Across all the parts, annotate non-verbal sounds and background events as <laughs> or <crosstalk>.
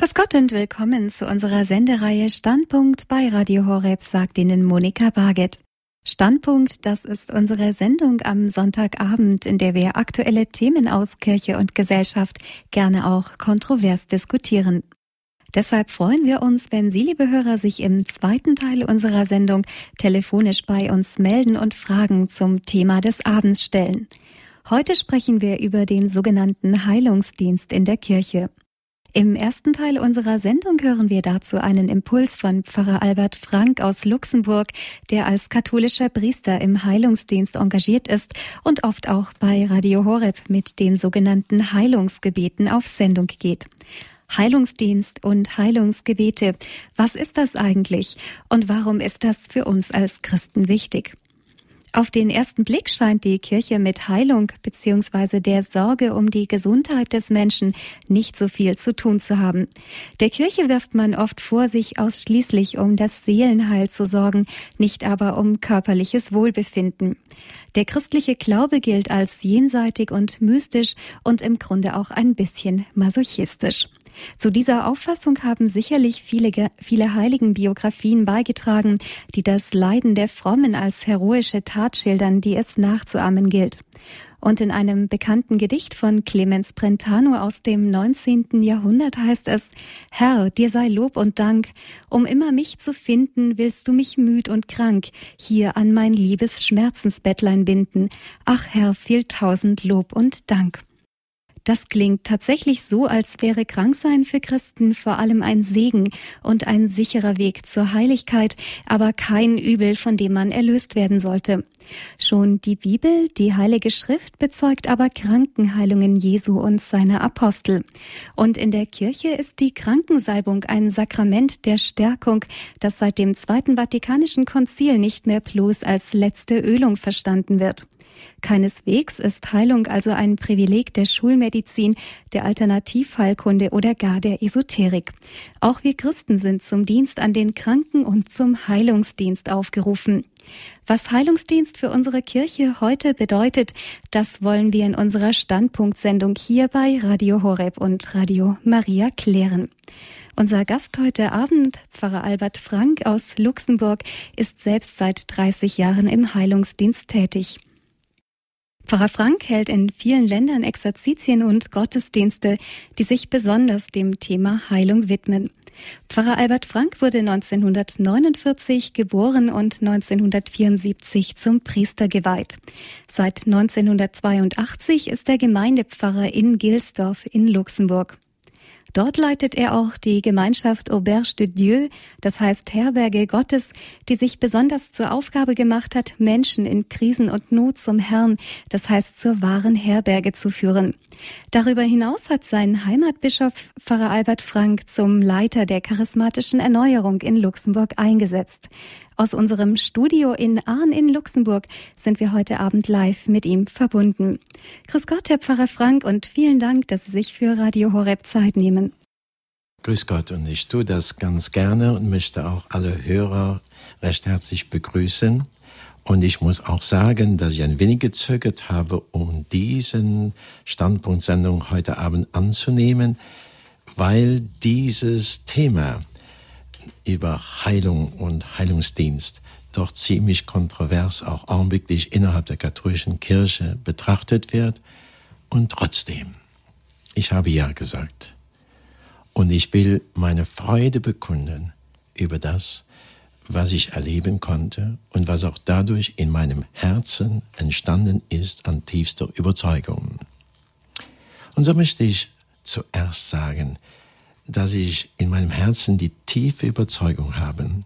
Grüß Gott und willkommen zu unserer Sendereihe Standpunkt bei Radio Horeb, sagt Ihnen Monika Barget. Standpunkt, das ist unsere Sendung am Sonntagabend, in der wir aktuelle Themen aus Kirche und Gesellschaft gerne auch kontrovers diskutieren. Deshalb freuen wir uns, wenn Sie, liebe Hörer, sich im zweiten Teil unserer Sendung telefonisch bei uns melden und Fragen zum Thema des Abends stellen. Heute sprechen wir über den sogenannten Heilungsdienst in der Kirche. Im ersten Teil unserer Sendung hören wir dazu einen Impuls von Pfarrer Albert Frank aus Luxemburg, der als katholischer Priester im Heilungsdienst engagiert ist und oft auch bei Radio Horeb mit den sogenannten Heilungsgebeten auf Sendung geht. Heilungsdienst und Heilungsgebete. Was ist das eigentlich und warum ist das für uns als Christen wichtig? Auf den ersten Blick scheint die Kirche mit Heilung bzw. der Sorge um die Gesundheit des Menschen nicht so viel zu tun zu haben. Der Kirche wirft man oft vor, sich ausschließlich um das Seelenheil zu sorgen, nicht aber um körperliches Wohlbefinden. Der christliche Glaube gilt als jenseitig und mystisch und im Grunde auch ein bisschen masochistisch. Zu dieser Auffassung haben sicherlich viele, viele Heiligenbiografien beigetragen, die das Leiden der Frommen als heroische Tat schildern, die es nachzuahmen gilt. Und in einem bekannten Gedicht von Clemens Brentano aus dem 19. Jahrhundert heißt es, Herr, dir sei Lob und Dank, um immer mich zu finden, willst du mich müd und krank hier an mein liebes Schmerzensbettlein binden. Ach Herr, viel tausend Lob und Dank. Das klingt tatsächlich so, als wäre Kranksein für Christen vor allem ein Segen und ein sicherer Weg zur Heiligkeit, aber kein Übel, von dem man erlöst werden sollte. Schon die Bibel, die Heilige Schrift, bezeugt aber Krankenheilungen Jesu und seiner Apostel. Und in der Kirche ist die Krankensalbung ein Sakrament der Stärkung, das seit dem Zweiten Vatikanischen Konzil nicht mehr bloß als letzte Ölung verstanden wird. Keineswegs ist Heilung also ein Privileg der Schulmedizin, der Alternativheilkunde oder gar der Esoterik. Auch wir Christen sind zum Dienst an den Kranken und zum Heilungsdienst aufgerufen. Was Heilungsdienst für unsere Kirche heute bedeutet, das wollen wir in unserer Standpunktsendung hier bei Radio Horeb und Radio Maria klären. Unser Gast heute Abend, Pfarrer Albert Frank aus Luxemburg, ist selbst seit 30 Jahren im Heilungsdienst tätig. Pfarrer Frank hält in vielen Ländern Exerzitien und Gottesdienste, die sich besonders dem Thema Heilung widmen. Pfarrer Albert Frank wurde 1949 geboren und 1974 zum Priester geweiht. Seit 1982 ist er Gemeindepfarrer in Gilsdorf in Luxemburg. Dort leitet er auch die Gemeinschaft Auberge de Dieu, das heißt Herberge Gottes, die sich besonders zur Aufgabe gemacht hat, Menschen in Krisen und Not zum Herrn, das heißt zur wahren Herberge zu führen. Darüber hinaus hat sein Heimatbischof Pfarrer Albert Frank zum Leiter der charismatischen Erneuerung in Luxemburg eingesetzt. Aus unserem Studio in Ahn in Luxemburg sind wir heute Abend live mit ihm verbunden. Grüß Gott, Herr Pfarrer Frank, und vielen Dank, dass Sie sich für Radio Horeb Zeit nehmen. Grüß Gott, und ich tue das ganz gerne und möchte auch alle Hörer recht herzlich begrüßen. Und ich muss auch sagen, dass ich ein wenig gezögert habe, um diesen Standpunktsendung heute Abend anzunehmen, weil dieses Thema über Heilung und Heilungsdienst doch ziemlich kontrovers auch augenblicklich innerhalb der katholischen Kirche betrachtet wird. Und trotzdem, ich habe ja gesagt. Und ich will meine Freude bekunden über das, was ich erleben konnte und was auch dadurch in meinem Herzen entstanden ist an tiefster Überzeugung. Und so möchte ich zuerst sagen, dass ich in meinem Herzen die tiefe Überzeugung habe,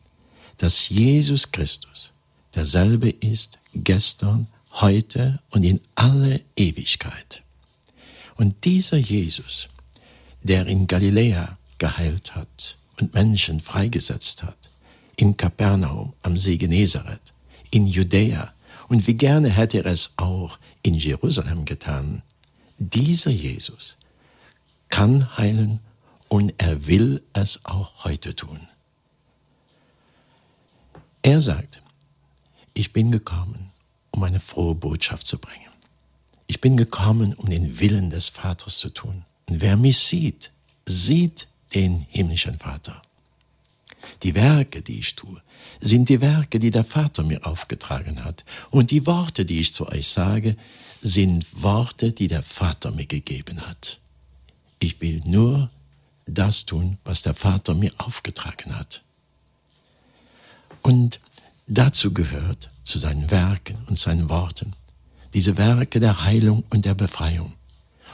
dass Jesus Christus derselbe ist gestern, heute und in alle Ewigkeit. Und dieser Jesus, der in Galiläa geheilt hat und Menschen freigesetzt hat, in Kapernaum am See Genezareth, in Judäa und wie gerne hätte er es auch in Jerusalem getan, dieser Jesus kann heilen und er will es auch heute tun. Er sagt, ich bin gekommen, um eine frohe Botschaft zu bringen. Ich bin gekommen, um den Willen des Vaters zu tun. Und wer mich sieht, sieht den himmlischen Vater. Die Werke, die ich tue, sind die Werke, die der Vater mir aufgetragen hat. Und die Worte, die ich zu euch sage, sind Worte, die der Vater mir gegeben hat. Ich will nur das tun, was der Vater mir aufgetragen hat. Und dazu gehört, zu seinen Werken und seinen Worten, diese Werke der Heilung und der Befreiung.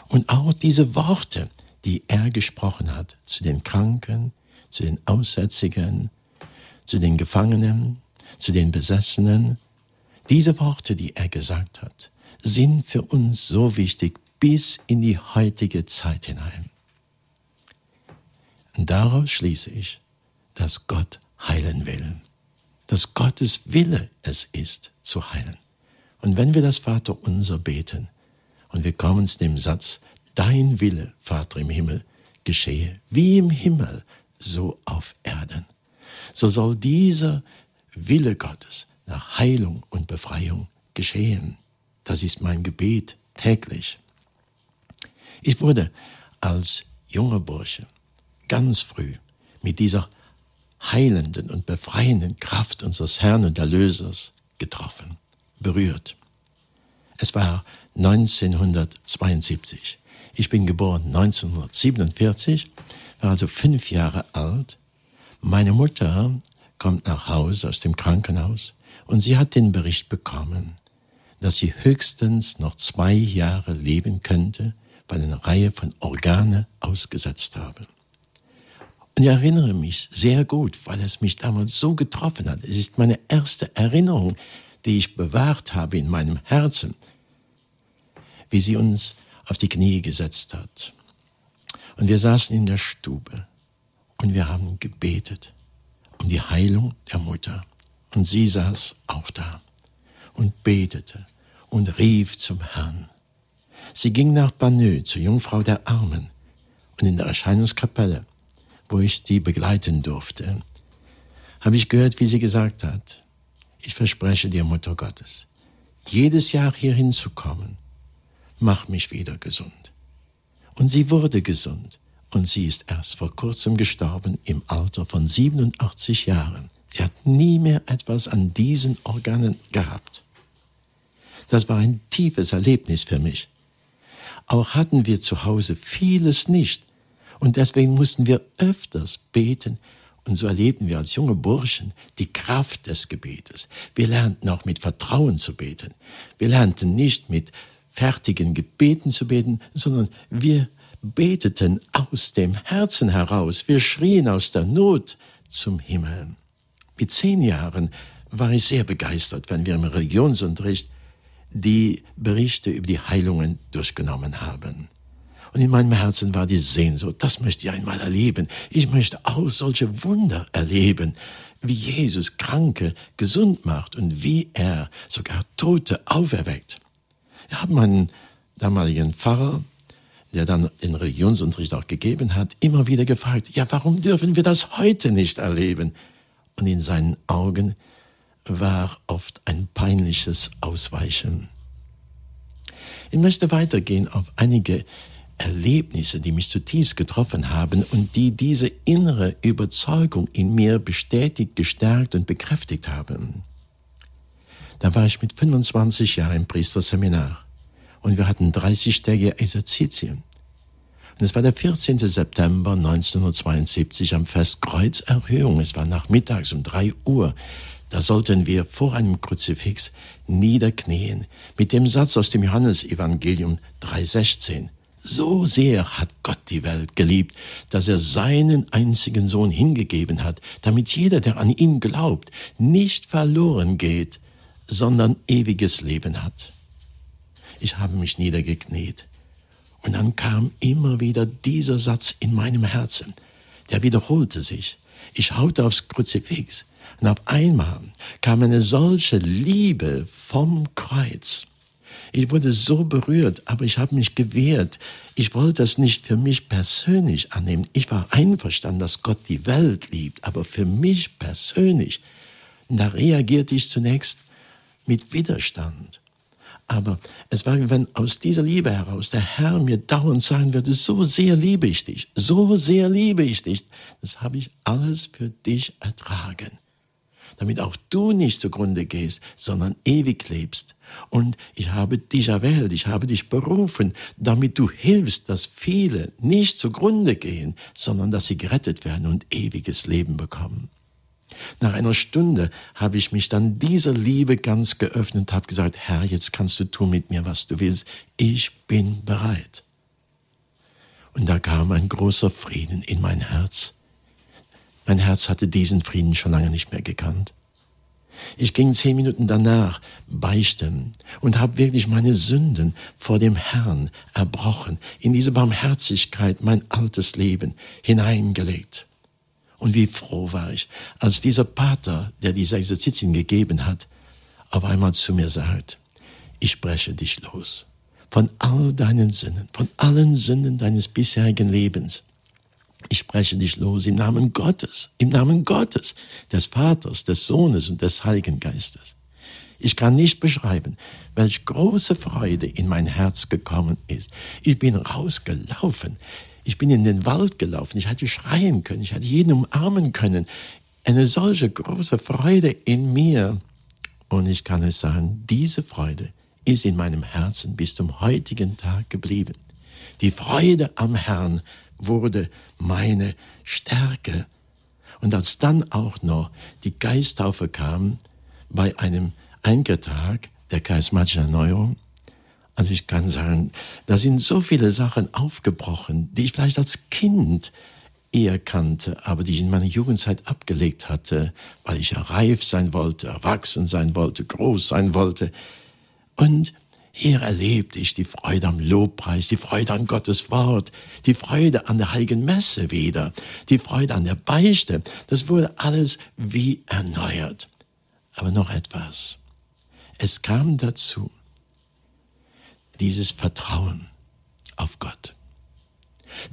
Und auch diese Worte, die er gesprochen hat zu den Kranken, zu den Aussätzigen, zu den Gefangenen, zu den Besessenen. Diese Worte, die er gesagt hat, sind für uns so wichtig bis in die heutige Zeit hinein. Und daraus schließe ich, dass Gott heilen will, dass Gottes Wille es ist, zu heilen. Und wenn wir das Vater unser beten und wir kommen zu dem Satz, Dein Wille, Vater im Himmel, geschehe, wie im Himmel, so auf Erden. So soll dieser Wille Gottes nach Heilung und Befreiung geschehen. Das ist mein Gebet täglich. Ich wurde als junger Bursche ganz früh mit dieser heilenden und befreienden Kraft unseres Herrn und Erlösers getroffen, berührt. Es war 1972. Ich bin geboren 1947 war also fünf Jahre alt. Meine Mutter kommt nach Hause aus dem Krankenhaus und sie hat den Bericht bekommen, dass sie höchstens noch zwei Jahre leben könnte, weil eine Reihe von Organe ausgesetzt habe. Und ich erinnere mich sehr gut, weil es mich damals so getroffen hat. Es ist meine erste Erinnerung, die ich bewahrt habe in meinem Herzen, wie sie uns auf die Knie gesetzt hat und wir saßen in der Stube und wir haben gebetet um die Heilung der Mutter. Und sie saß auch da und betete und rief zum Herrn. Sie ging nach Banneux zur Jungfrau der Armen und in der Erscheinungskapelle, wo ich die begleiten durfte, habe ich gehört, wie sie gesagt hat, ich verspreche dir, Mutter Gottes, jedes Jahr hier hinzukommen, mach mich wieder gesund. Und sie wurde gesund. Und sie ist erst vor kurzem gestorben im Alter von 87 Jahren. Sie hat nie mehr etwas an diesen Organen gehabt. Das war ein tiefes Erlebnis für mich. Auch hatten wir zu Hause vieles nicht. Und deswegen mussten wir öfters beten. Und so erlebten wir als junge Burschen die Kraft des Gebetes. Wir lernten auch mit Vertrauen zu beten. Wir lernten nicht mit fertigen Gebeten zu beten, sondern wir beteten aus dem Herzen heraus. Wir schrien aus der Not zum Himmel. Mit zehn Jahren war ich sehr begeistert, wenn wir im Religionsunterricht die Berichte über die Heilungen durchgenommen haben. Und in meinem Herzen war die Sehnsucht, das möchte ich einmal erleben. Ich möchte auch solche Wunder erleben, wie Jesus Kranke gesund macht und wie er sogar Tote auferweckt. Wir haben einen damaligen Pfarrer, der dann den Religionsunterricht auch gegeben hat, immer wieder gefragt, ja, warum dürfen wir das heute nicht erleben? Und in seinen Augen war oft ein peinliches Ausweichen. Ich möchte weitergehen auf einige Erlebnisse, die mich zutiefst getroffen haben und die diese innere Überzeugung in mir bestätigt, gestärkt und bekräftigt haben. Da war ich mit 25 Jahren im Priesterseminar und wir hatten 30-tägige Exerzitien. Und es war der 14. September 1972 am Fest Kreuzerhöhung. Es war nachmittags um drei Uhr. Da sollten wir vor einem Kruzifix niederknien mit dem Satz aus dem Johannesevangelium 3,16. So sehr hat Gott die Welt geliebt, dass er seinen einzigen Sohn hingegeben hat, damit jeder, der an ihn glaubt, nicht verloren geht, sondern ewiges Leben hat. Ich habe mich niedergekniet. Und dann kam immer wieder dieser Satz in meinem Herzen. Der wiederholte sich. Ich schaute aufs Kruzifix und auf einmal kam eine solche Liebe vom Kreuz. Ich wurde so berührt, aber ich habe mich gewehrt. Ich wollte es nicht für mich persönlich annehmen. Ich war einverstanden, dass Gott die Welt liebt, aber für mich persönlich. Da reagierte ich zunächst mit Widerstand. Aber es war, wenn aus dieser Liebe heraus der Herr mir dauernd sagen würde, so sehr liebe ich dich, so sehr liebe ich dich. Das habe ich alles für dich ertragen damit auch du nicht zugrunde gehst, sondern ewig lebst. Und ich habe dich erwählt, ich habe dich berufen, damit du hilfst, dass viele nicht zugrunde gehen, sondern dass sie gerettet werden und ewiges Leben bekommen. Nach einer Stunde habe ich mich dann dieser Liebe ganz geöffnet habe gesagt, Herr, jetzt kannst du tun mit mir, was du willst. Ich bin bereit. Und da kam ein großer Frieden in mein Herz. Mein Herz hatte diesen Frieden schon lange nicht mehr gekannt. Ich ging zehn Minuten danach beichten und habe wirklich meine Sünden vor dem Herrn erbrochen, in diese Barmherzigkeit mein altes Leben hineingelegt. Und wie froh war ich, als dieser Pater, der diese Exerzitien gegeben hat, auf einmal zu mir sagt, ich spreche dich los von all deinen Sünden, von allen Sünden deines bisherigen Lebens. Ich spreche dich los im Namen Gottes, im Namen Gottes, des Vaters, des Sohnes und des Heiligen Geistes. Ich kann nicht beschreiben, welch große Freude in mein Herz gekommen ist. Ich bin rausgelaufen. Ich bin in den Wald gelaufen. Ich hätte schreien können. Ich hätte jeden umarmen können. Eine solche große Freude in mir. Und ich kann es sagen, diese Freude ist in meinem Herzen bis zum heutigen Tag geblieben. Die Freude am Herrn wurde meine Stärke. Und als dann auch noch die Geisttaufe kam bei einem Einkertag der charismatischen Erneuerung, also ich kann sagen, da sind so viele Sachen aufgebrochen, die ich vielleicht als Kind eher kannte, aber die ich in meiner Jugendzeit abgelegt hatte, weil ich ja reif sein wollte, erwachsen sein wollte, groß sein wollte. Und hier erlebte ich die Freude am Lobpreis, die Freude an Gottes Wort, die Freude an der Heiligen Messe wieder, die Freude an der Beichte. Das wurde alles wie erneuert. Aber noch etwas. Es kam dazu dieses Vertrauen auf Gott.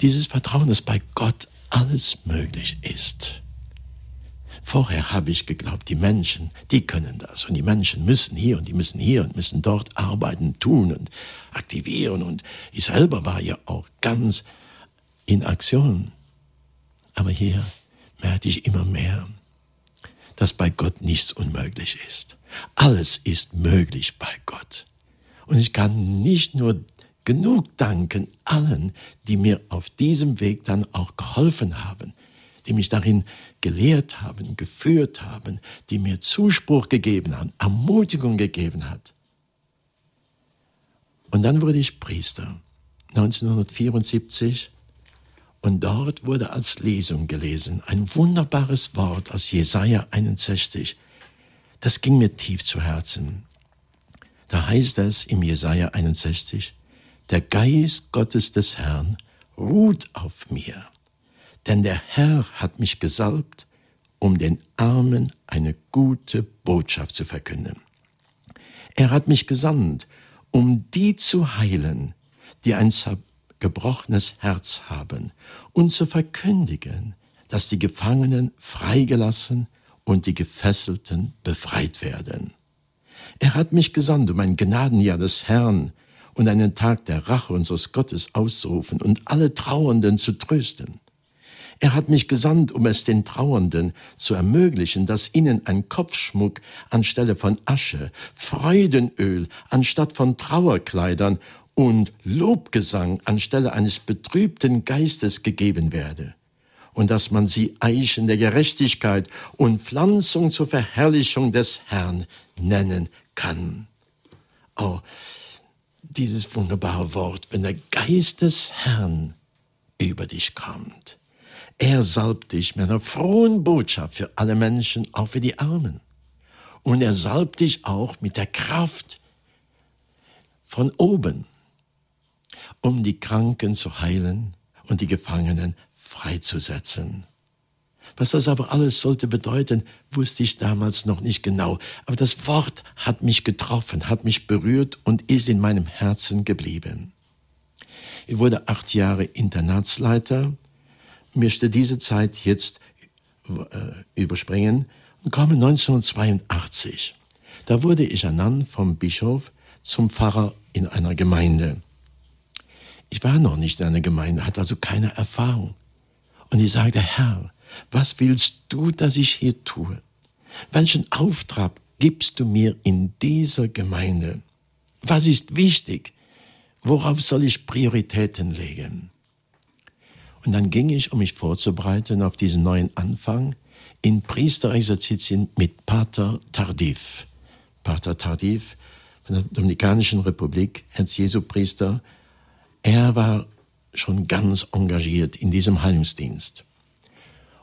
Dieses Vertrauen, dass bei Gott alles möglich ist. Vorher habe ich geglaubt, die Menschen, die können das und die Menschen müssen hier und die müssen hier und müssen dort arbeiten, tun und aktivieren und ich selber war ja auch ganz in Aktion. Aber hier merkte ich immer mehr, dass bei Gott nichts unmöglich ist. Alles ist möglich bei Gott. Und ich kann nicht nur genug danken allen, die mir auf diesem Weg dann auch geholfen haben, die mich darin gelehrt haben, geführt haben, die mir Zuspruch gegeben haben, Ermutigung gegeben hat. Und dann wurde ich Priester 1974 und dort wurde als Lesung gelesen ein wunderbares Wort aus Jesaja 61. Das ging mir tief zu Herzen. Da heißt es im Jesaja 61, der Geist Gottes des Herrn ruht auf mir denn der Herr hat mich gesalbt, um den Armen eine gute Botschaft zu verkünden. Er hat mich gesandt, um die zu heilen, die ein gebrochenes Herz haben, und zu verkündigen, dass die Gefangenen freigelassen und die Gefesselten befreit werden. Er hat mich gesandt, um ein Gnadenjahr des Herrn und einen Tag der Rache unseres Gottes auszurufen und alle Trauernden zu trösten er hat mich gesandt, um es den Trauernden zu ermöglichen, dass ihnen ein Kopfschmuck anstelle von Asche, Freudenöl anstatt von Trauerkleidern und Lobgesang anstelle eines betrübten Geistes gegeben werde und dass man sie Eichen der Gerechtigkeit und Pflanzung zur Verherrlichung des Herrn nennen kann. Oh, dieses wunderbare Wort, wenn der Geist des Herrn über dich kommt. Er salbt dich mit einer frohen Botschaft für alle Menschen, auch für die Armen. Und er salbt dich auch mit der Kraft von oben, um die Kranken zu heilen und die Gefangenen freizusetzen. Was das aber alles sollte bedeuten, wusste ich damals noch nicht genau. Aber das Wort hat mich getroffen, hat mich berührt und ist in meinem Herzen geblieben. Ich wurde acht Jahre Internatsleiter möchte diese Zeit jetzt äh, überspringen und komme 1982. Da wurde ich ernannt vom Bischof zum Pfarrer in einer Gemeinde. Ich war noch nicht in einer Gemeinde, hatte also keine Erfahrung. Und ich sagte, Herr, was willst du, dass ich hier tue? Welchen Auftrag gibst du mir in dieser Gemeinde? Was ist wichtig? Worauf soll ich Prioritäten legen? Und dann ging ich, um mich vorzubereiten auf diesen neuen Anfang, in Priesterexerzitien mit Pater Tardif. Pater Tardif von der Dominikanischen Republik, Herz-Jesu-Priester, er war schon ganz engagiert in diesem Heilungsdienst.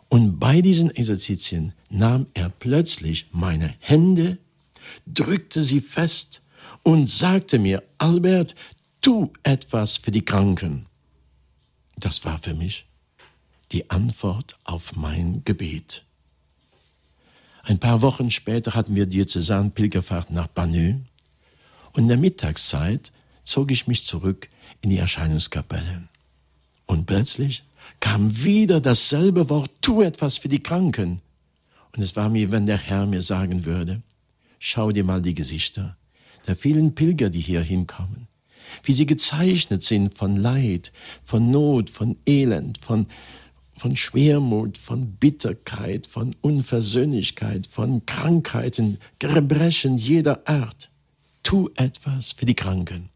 Und bei diesen Exerzitien nahm er plötzlich meine Hände, drückte sie fest und sagte mir, Albert, tu etwas für die Kranken. Das war für mich die Antwort auf mein Gebet. Ein paar Wochen später hatten wir Diözesan-Pilgerfahrt nach Banö und in der Mittagszeit zog ich mich zurück in die Erscheinungskapelle. Und plötzlich kam wieder dasselbe Wort, tu etwas für die Kranken. Und es war mir, wenn der Herr mir sagen würde, schau dir mal die Gesichter der vielen Pilger, die hier hinkommen, wie sie gezeichnet sind von Leid, von Not, von Elend, von, von Schwermut, von Bitterkeit, von Unversöhnlichkeit, von Krankheiten, Gebrechen jeder Art. Tu etwas für die Kranken.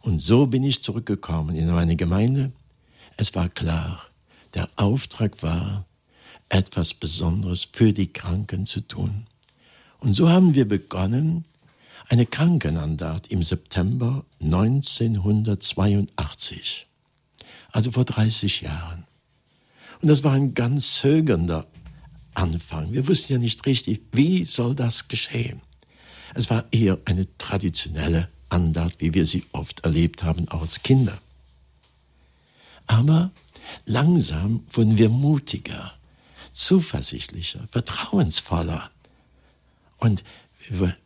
Und so bin ich zurückgekommen in meine Gemeinde es war klar, der Auftrag war, etwas Besonderes für die Kranken zu tun. Und so haben wir begonnen, eine Krankenandacht im September 1982, also vor 30 Jahren. Und das war ein ganz zögernder Anfang. Wir wussten ja nicht richtig, wie soll das geschehen. Es war eher eine traditionelle Andacht, wie wir sie oft erlebt haben, auch als Kinder. Aber langsam wurden wir mutiger, zuversichtlicher, vertrauensvoller. Und wir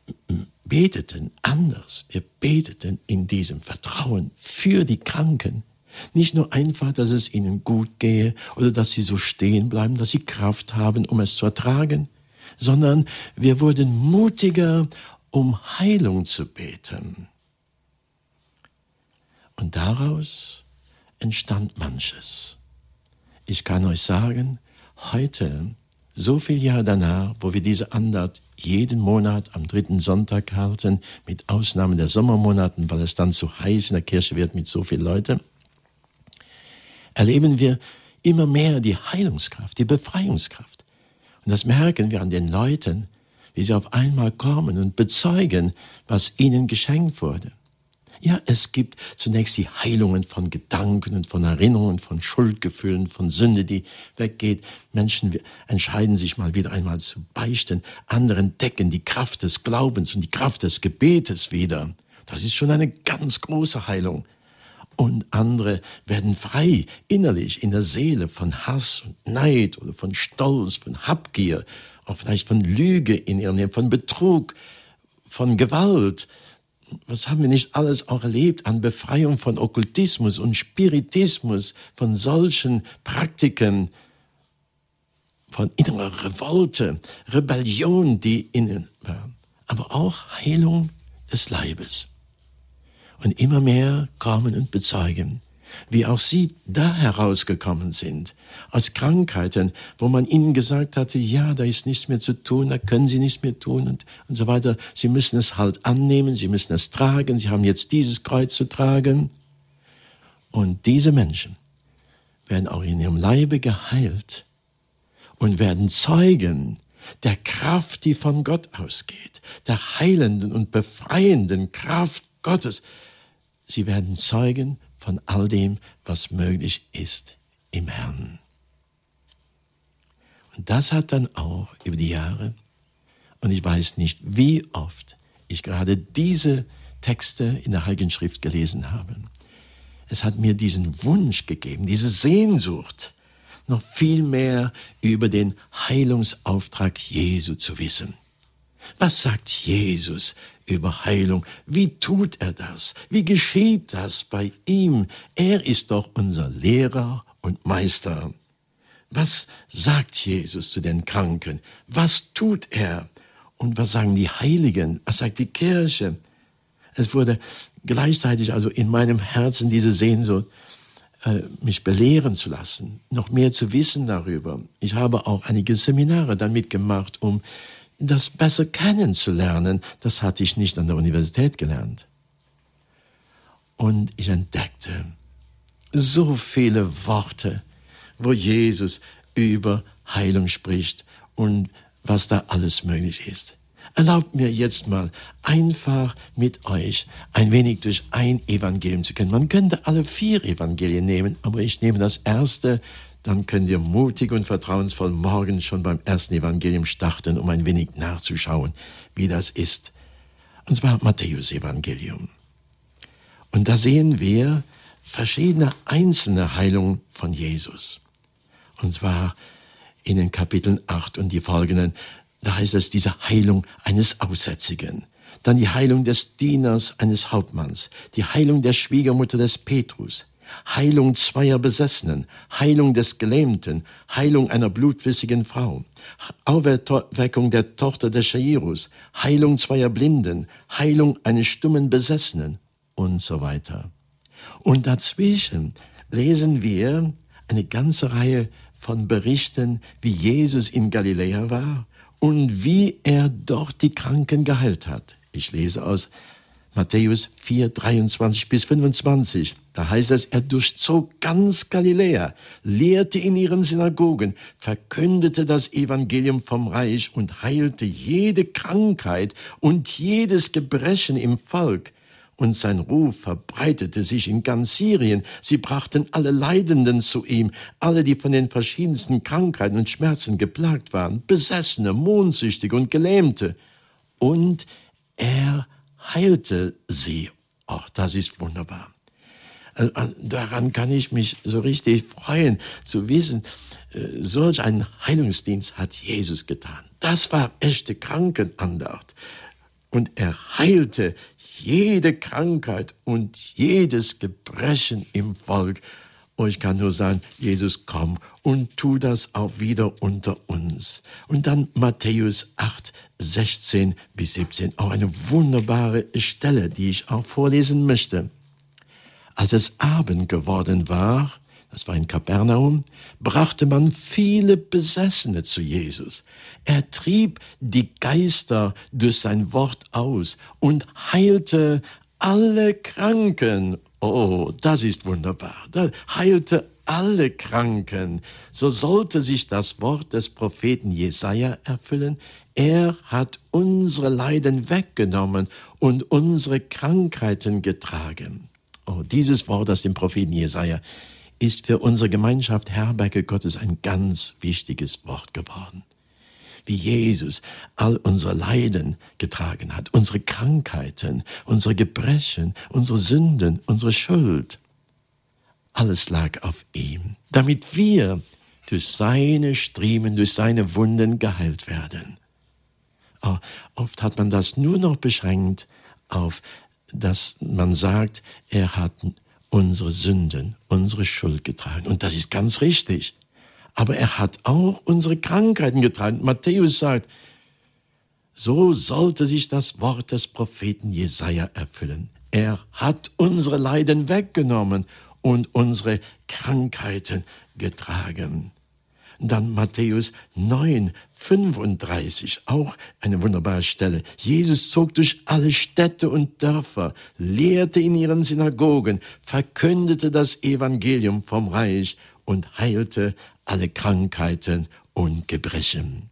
beteten anders. Wir beteten in diesem Vertrauen für die Kranken. Nicht nur einfach, dass es ihnen gut gehe oder dass sie so stehen bleiben, dass sie Kraft haben, um es zu ertragen, sondern wir wurden mutiger, um Heilung zu beten. Und daraus entstand manches. Ich kann euch sagen, heute, so viel Jahre danach, wo wir diese Andacht jeden Monat am dritten Sonntag halten, mit Ausnahme der Sommermonaten, weil es dann zu heiß in der Kirche wird mit so vielen Leuten, erleben wir immer mehr die Heilungskraft, die Befreiungskraft. Und das merken wir an den Leuten, wie sie auf einmal kommen und bezeugen, was ihnen geschenkt wurde. Ja, es gibt zunächst die Heilungen von Gedanken und von Erinnerungen, von Schuldgefühlen, von Sünde, die weggeht. Menschen entscheiden sich mal wieder einmal zu beichten. Andere entdecken die Kraft des Glaubens und die Kraft des Gebetes wieder. Das ist schon eine ganz große Heilung. Und andere werden frei innerlich in der Seele von Hass und Neid oder von Stolz, von Habgier, auch vielleicht von Lüge in ihrem Leben, von Betrug, von Gewalt, was haben wir nicht alles auch erlebt an Befreiung von Okkultismus und Spiritismus, von solchen Praktiken, von innerer Revolte, Rebellion, die innen war, aber auch Heilung des Leibes. Und immer mehr kommen und bezeugen, wie auch sie da herausgekommen sind, aus Krankheiten, wo man ihnen gesagt hatte, ja, da ist nichts mehr zu tun, da können sie nichts mehr tun und, und so weiter. Sie müssen es halt annehmen, sie müssen es tragen, sie haben jetzt dieses Kreuz zu tragen. Und diese Menschen werden auch in ihrem Leibe geheilt und werden Zeugen der Kraft, die von Gott ausgeht, der heilenden und befreienden Kraft Gottes. Sie werden Zeugen von all dem, was möglich ist im Herrn. Und das hat dann auch über die Jahre, und ich weiß nicht, wie oft ich gerade diese Texte in der Heiligen Schrift gelesen habe. Es hat mir diesen Wunsch gegeben, diese Sehnsucht, noch viel mehr über den Heilungsauftrag Jesu zu wissen. Was sagt Jesus über Heilung? Wie tut er das? Wie geschieht das bei ihm? Er ist doch unser Lehrer und Meister. Was sagt Jesus zu den Kranken? Was tut er? Und was sagen die Heiligen? Was sagt die Kirche? Es wurde gleichzeitig also in meinem Herzen diese Sehnsucht, äh, mich belehren zu lassen, noch mehr zu wissen darüber. Ich habe auch einige Seminare dann mitgemacht, um das besser kennenzulernen. Das hatte ich nicht an der Universität gelernt. Und ich entdeckte so viele Worte, wo Jesus über Heilung spricht und was da alles möglich ist. Erlaubt mir jetzt mal einfach mit euch ein wenig durch ein Evangelium zu gehen. Man könnte alle vier Evangelien nehmen, aber ich nehme das erste, dann könnt ihr mutig und vertrauensvoll morgen schon beim ersten Evangelium starten, um ein wenig nachzuschauen, wie das ist. Und zwar Matthäus Evangelium. Und da sehen wir verschiedene einzelne Heilungen von Jesus. Und zwar in den Kapiteln 8 und die folgenden da heißt es diese Heilung eines Aussätzigen. Dann die Heilung des Dieners eines Hauptmanns, die Heilung der Schwiegermutter des Petrus, Heilung zweier Besessenen, Heilung des Gelähmten, Heilung einer blutflüssigen Frau, Auferweckung der Tochter des Jairus, Heilung zweier Blinden, Heilung eines stummen Besessenen und so weiter. Und dazwischen lesen wir eine ganze Reihe von Berichten, wie Jesus in Galiläa war und wie er dort die Kranken geheilt hat. Ich lese aus Matthäus 4, 23 bis 25. Da heißt es, er durchzog ganz Galiläa, lehrte in ihren Synagogen, verkündete das Evangelium vom Reich und heilte jede Krankheit und jedes Gebrechen im Volk und sein Ruf verbreitete sich in ganz Syrien. Sie brachten alle Leidenden zu ihm, alle, die von den verschiedensten Krankheiten und Schmerzen geplagt waren, Besessene, Mondsüchtige und Gelähmte. Und er heilte sie. Ach, das ist wunderbar. Äh, daran kann ich mich so richtig freuen, zu wissen, äh, solch einen Heilungsdienst hat Jesus getan. Das war echte Krankenandacht und er heilte jede Krankheit und jedes Gebrechen im Volk. Und ich kann nur sagen, Jesus, komm und tu das auch wieder unter uns. Und dann Matthäus 8, 16 bis 17, auch eine wunderbare Stelle, die ich auch vorlesen möchte. Als es Abend geworden war, das war in Kapernaum, brachte man viele Besessene zu Jesus. Er trieb die Geister durch sein Wort aus und heilte alle Kranken. Oh, das ist wunderbar. Da heilte alle Kranken. So sollte sich das Wort des Propheten Jesaja erfüllen. Er hat unsere Leiden weggenommen und unsere Krankheiten getragen. Oh, dieses Wort aus dem Propheten Jesaja ist für unsere Gemeinschaft Herberge Gottes ein ganz wichtiges Wort geworden. Wie Jesus all unsere Leiden getragen hat, unsere Krankheiten, unsere Gebrechen, unsere Sünden, unsere Schuld. Alles lag auf ihm, damit wir durch seine Striemen, durch seine Wunden geheilt werden. Oh, oft hat man das nur noch beschränkt auf, dass man sagt, er hat unsere Sünden, unsere Schuld getragen. Und das ist ganz richtig. Aber er hat auch unsere Krankheiten getragen. Matthäus sagt, so sollte sich das Wort des Propheten Jesaja erfüllen. Er hat unsere Leiden weggenommen und unsere Krankheiten getragen. Dann Matthäus 9, 35, auch eine wunderbare Stelle. Jesus zog durch alle Städte und Dörfer, lehrte in ihren Synagogen, verkündete das Evangelium vom Reich und heilte alle Krankheiten und Gebrechen.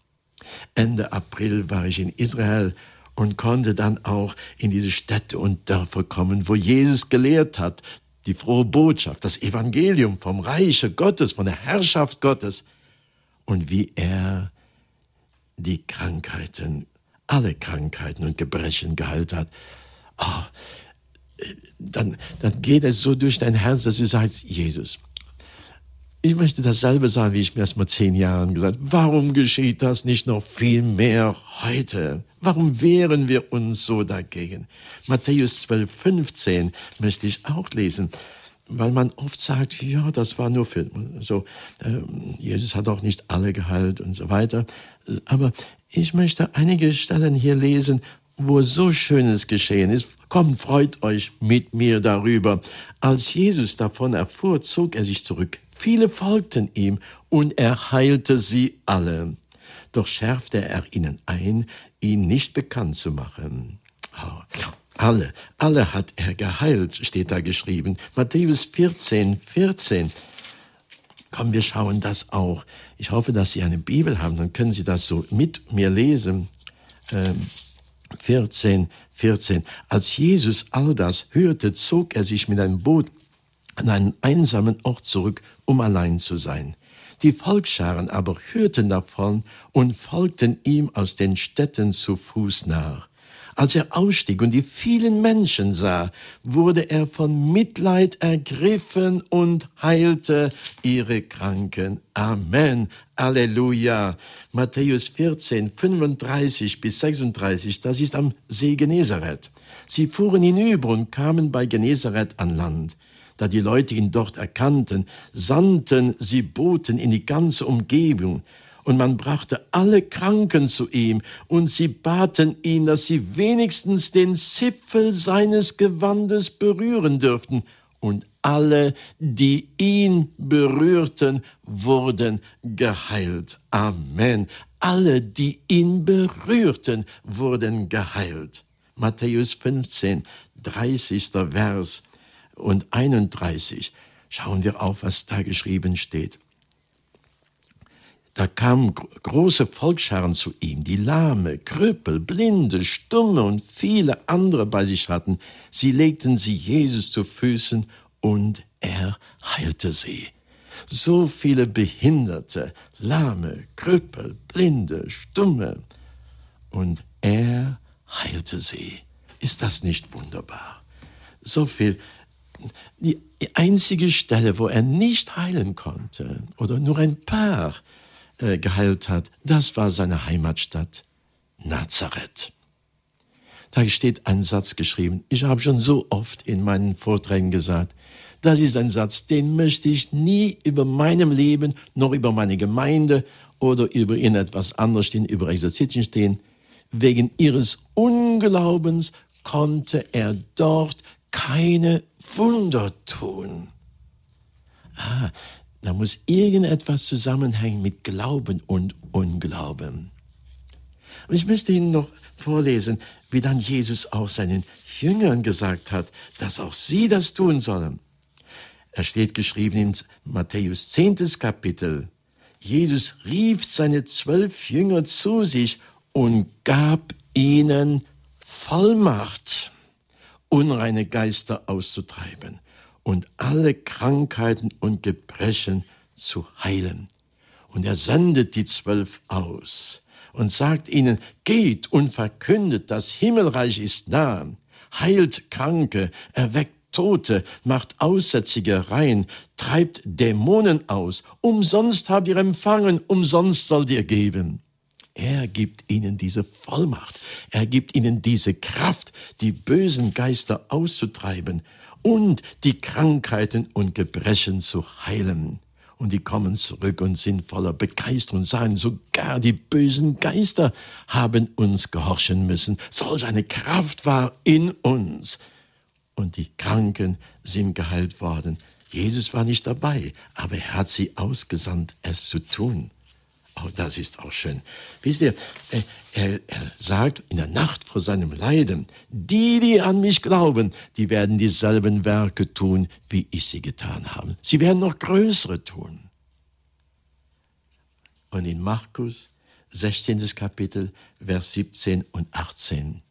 Ende April war ich in Israel und konnte dann auch in diese Städte und Dörfer kommen, wo Jesus gelehrt hat, die frohe Botschaft, das Evangelium vom Reiche Gottes, von der Herrschaft Gottes und wie er die Krankheiten, alle Krankheiten und Gebrechen geheilt hat. Oh, dann, dann geht es so durch dein Herz, dass du sagst, Jesus, ich möchte dasselbe sagen, wie ich mir erst mal zehn Jahren gesagt habe. Warum geschieht das nicht noch viel mehr heute? Warum wehren wir uns so dagegen? Matthäus 12, 15 möchte ich auch lesen weil man oft sagt, ja, das war nur für so, äh, Jesus hat auch nicht alle geheilt und so weiter. Aber ich möchte einige Stellen hier lesen, wo so Schönes geschehen ist. Kommt, freut euch mit mir darüber. Als Jesus davon erfuhr, zog er sich zurück. Viele folgten ihm und er heilte sie alle. Doch schärfte er ihnen ein, ihn nicht bekannt zu machen. Oh, alle, alle hat er geheilt, steht da geschrieben. Matthäus 14, 14. Komm, wir schauen das auch. Ich hoffe, dass Sie eine Bibel haben, dann können Sie das so mit mir lesen. Ähm, 14, 14. Als Jesus all das hörte, zog er sich mit einem Boot an einen einsamen Ort zurück, um allein zu sein. Die Volksscharen aber hörten davon und folgten ihm aus den Städten zu Fuß nach. Als er ausstieg und die vielen Menschen sah, wurde er von Mitleid ergriffen und heilte ihre Kranken. Amen. Halleluja. Matthäus 14, 35 bis 36, das ist am See Genezareth. Sie fuhren hinüber und kamen bei Genezareth an Land. Da die Leute ihn dort erkannten, sandten sie Boten in die ganze Umgebung und man brachte alle Kranken zu ihm, und sie baten ihn, dass sie wenigstens den Zipfel seines Gewandes berühren dürften, und alle, die ihn berührten, wurden geheilt. Amen. Alle, die ihn berührten, wurden geheilt. Matthäus 15, 30. Vers und 31. Schauen wir auf, was da geschrieben steht. Da kamen große Volksscharen zu ihm, die Lahme, Krüppel, Blinde, Stumme und viele andere bei sich hatten. Sie legten sie Jesus zu Füßen und er heilte sie. So viele Behinderte, Lahme, Krüppel, Blinde, Stumme und er heilte sie. Ist das nicht wunderbar? So viel die einzige Stelle, wo er nicht heilen konnte oder nur ein paar äh, geheilt hat, das war seine Heimatstadt Nazareth. Da steht ein Satz geschrieben. Ich habe schon so oft in meinen Vorträgen gesagt, das ist ein Satz, den möchte ich nie über meinem Leben, noch über meine Gemeinde oder über irgendetwas anderes stehen, über Exerzitien stehen. Wegen ihres Unglaubens konnte er dort keine Wunder tun. Ah, da muss irgendetwas zusammenhängen mit Glauben und Unglauben. Und ich möchte Ihnen noch vorlesen, wie dann Jesus auch seinen Jüngern gesagt hat, dass auch sie das tun sollen. Er steht geschrieben in Matthäus 10. Kapitel. Jesus rief seine zwölf Jünger zu sich und gab ihnen Vollmacht, unreine Geister auszutreiben und alle Krankheiten und Gebrechen zu heilen. Und er sendet die Zwölf aus und sagt ihnen, geht und verkündet, das Himmelreich ist nah, heilt Kranke, erweckt Tote, macht Aussätzige rein, treibt Dämonen aus. Umsonst habt ihr empfangen, umsonst sollt ihr geben. Er gibt ihnen diese Vollmacht. Er gibt ihnen diese Kraft, die bösen Geister auszutreiben und die Krankheiten und Gebrechen zu heilen. Und die kommen zurück und sind voller Begeisterung und sagen, sogar die bösen Geister haben uns gehorchen müssen. Solch eine Kraft war in uns. Und die Kranken sind geheilt worden. Jesus war nicht dabei, aber er hat sie ausgesandt, es zu tun. Oh, das ist auch schön. Wisst ihr, er, er, sagt in der Nacht vor seinem Leiden, die, die an mich glauben, die werden dieselben Werke tun, wie ich sie getan habe. Sie werden noch größere tun. Und in Markus 16. Kapitel, Vers 17 und 18,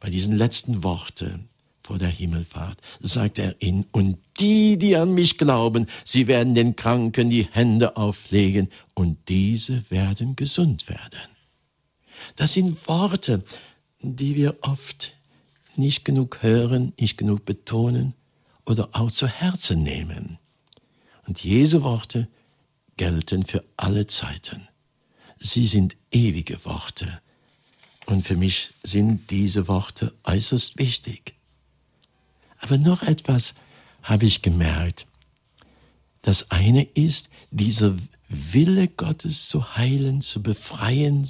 bei diesen letzten Worten, vor der Himmelfahrt, sagt er ihnen, und die, die an mich glauben, sie werden den Kranken die Hände auflegen und diese werden gesund werden. Das sind Worte, die wir oft nicht genug hören, nicht genug betonen oder auch zu Herzen nehmen. Und diese Worte gelten für alle Zeiten. Sie sind ewige Worte. Und für mich sind diese Worte äußerst wichtig. Aber noch etwas habe ich gemerkt. Das eine ist, dieser Wille Gottes zu heilen, zu befreien,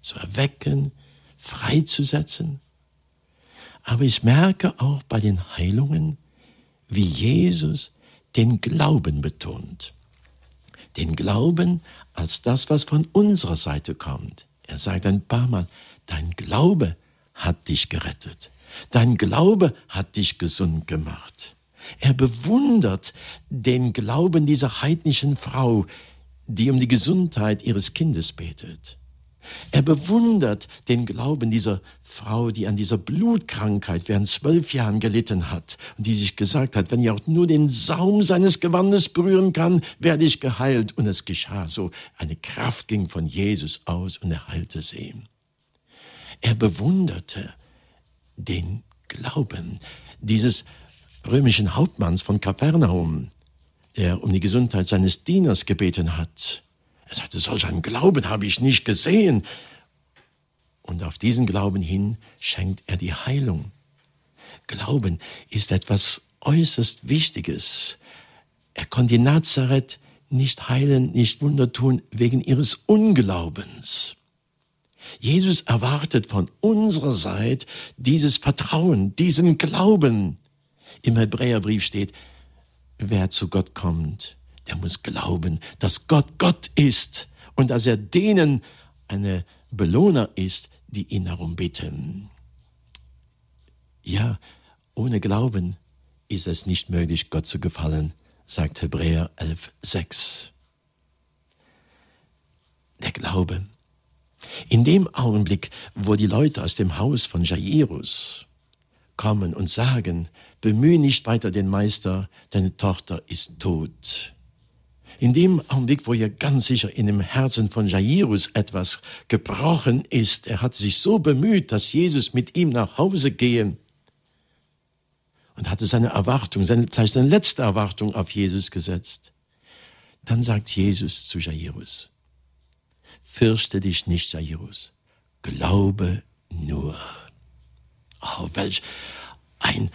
zu erwecken, freizusetzen. Aber ich merke auch bei den Heilungen, wie Jesus den Glauben betont. Den Glauben als das, was von unserer Seite kommt. Er sagt ein paar Mal, dein Glaube hat dich gerettet. Dein Glaube hat dich gesund gemacht. Er bewundert den Glauben dieser heidnischen Frau, die um die Gesundheit ihres Kindes betet. Er bewundert den Glauben dieser Frau, die an dieser Blutkrankheit während zwölf Jahren gelitten hat und die sich gesagt hat, wenn ich auch nur den Saum seines Gewandes berühren kann, werde ich geheilt. Und es geschah so. Eine Kraft ging von Jesus aus und er heilte sie. Er bewunderte den Glauben dieses römischen Hauptmanns von Kapernaum, der um die Gesundheit seines Dieners gebeten hat. Er sagte, solch einen Glauben habe ich nicht gesehen. Und auf diesen Glauben hin schenkt er die Heilung. Glauben ist etwas äußerst Wichtiges. Er konnte Nazareth nicht heilen, nicht Wunder tun wegen ihres Unglaubens. Jesus erwartet von unserer Seite dieses Vertrauen, diesen Glauben. Im Hebräerbrief steht, wer zu Gott kommt, der muss glauben, dass Gott Gott ist und dass er denen eine Belohner ist, die ihn darum bitten. Ja, ohne Glauben ist es nicht möglich, Gott zu gefallen, sagt Hebräer 11,6. Der Glaube. In dem Augenblick, wo die Leute aus dem Haus von Jairus kommen und sagen, bemühe nicht weiter den Meister, deine Tochter ist tot. In dem Augenblick, wo ja ganz sicher in dem Herzen von Jairus etwas gebrochen ist, er hat sich so bemüht, dass Jesus mit ihm nach Hause gehe und hatte seine Erwartung, seine, vielleicht seine letzte Erwartung auf Jesus gesetzt. Dann sagt Jesus zu Jairus, fürchte dich nicht, Jairus, glaube nur. Oh, welch ein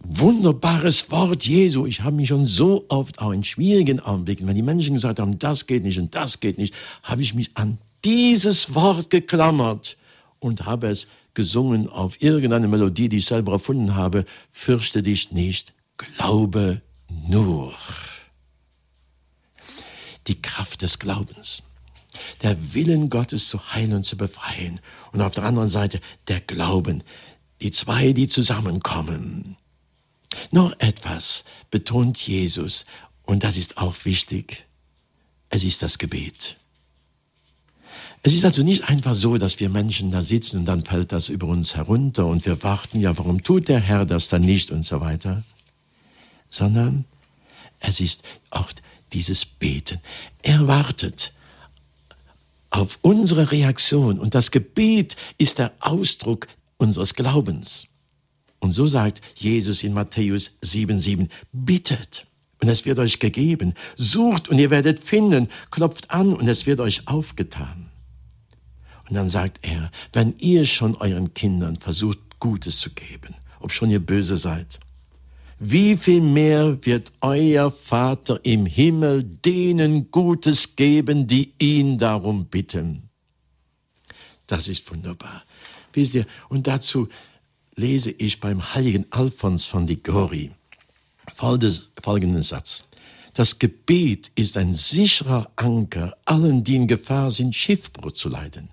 wunderbares Wort Jesu. Ich habe mich schon so oft auch in schwierigen Augenblicken, wenn die Menschen gesagt haben, das geht nicht und das geht nicht, habe ich mich an dieses Wort geklammert und habe es gesungen auf irgendeine Melodie, die ich selber erfunden habe. Fürchte dich nicht, glaube nur. Die Kraft des Glaubens. Der Willen Gottes zu heilen und zu befreien. Und auf der anderen Seite der Glauben. Die zwei, die zusammenkommen. Noch etwas betont Jesus, und das ist auch wichtig. Es ist das Gebet. Es ist also nicht einfach so, dass wir Menschen da sitzen und dann fällt das über uns herunter und wir warten, ja, warum tut der Herr das dann nicht und so weiter, sondern es ist auch dieses Beten. Er wartet auf unsere Reaktion und das Gebet ist der Ausdruck unseres Glaubens. Und so sagt Jesus in Matthäus 7,7, bittet und es wird euch gegeben, sucht und ihr werdet finden, klopft an und es wird euch aufgetan. Und dann sagt er, wenn ihr schon euren Kindern versucht, Gutes zu geben, ob schon ihr böse seid, wie viel mehr wird euer Vater im Himmel denen Gutes geben, die ihn darum bitten? Das ist wunderbar. Wisst ihr, und dazu lese ich beim heiligen Alphons von Ligori folgenden Satz. Das Gebet ist ein sicherer Anker allen, die in Gefahr sind, Schiffbruch zu leiden.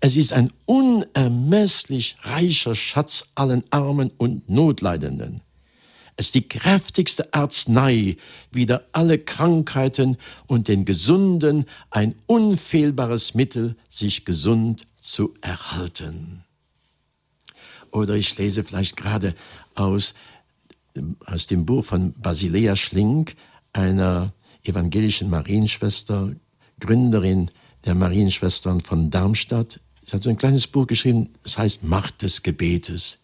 Es ist ein unermesslich reicher Schatz allen Armen und Notleidenden. Es ist die kräftigste Arznei wider alle Krankheiten und den Gesunden ein unfehlbares Mittel, sich gesund zu erhalten. Oder ich lese vielleicht gerade aus, aus dem Buch von Basilea Schlink, einer evangelischen Marienschwester, Gründerin der Marienschwestern von Darmstadt. Sie hat so ein kleines Buch geschrieben, es heißt Macht des Gebetes.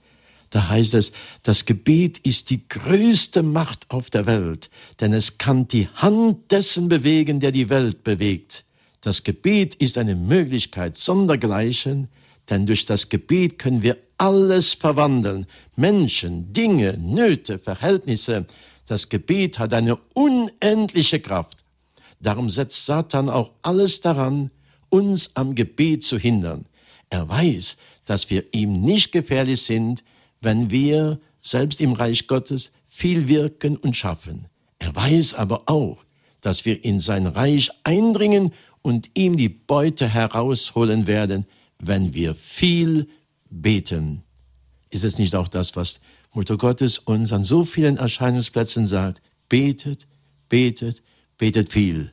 Da heißt es, das Gebet ist die größte Macht auf der Welt, denn es kann die Hand dessen bewegen, der die Welt bewegt. Das Gebet ist eine Möglichkeit sondergleichen, denn durch das Gebet können wir alles verwandeln. Menschen, Dinge, Nöte, Verhältnisse. Das Gebet hat eine unendliche Kraft. Darum setzt Satan auch alles daran, uns am Gebet zu hindern. Er weiß, dass wir ihm nicht gefährlich sind, wenn wir selbst im Reich Gottes viel wirken und schaffen. Er weiß aber auch, dass wir in sein Reich eindringen und ihm die Beute herausholen werden, wenn wir viel beten. Ist es nicht auch das, was Mutter Gottes uns an so vielen Erscheinungsplätzen sagt? Betet, betet, betet viel.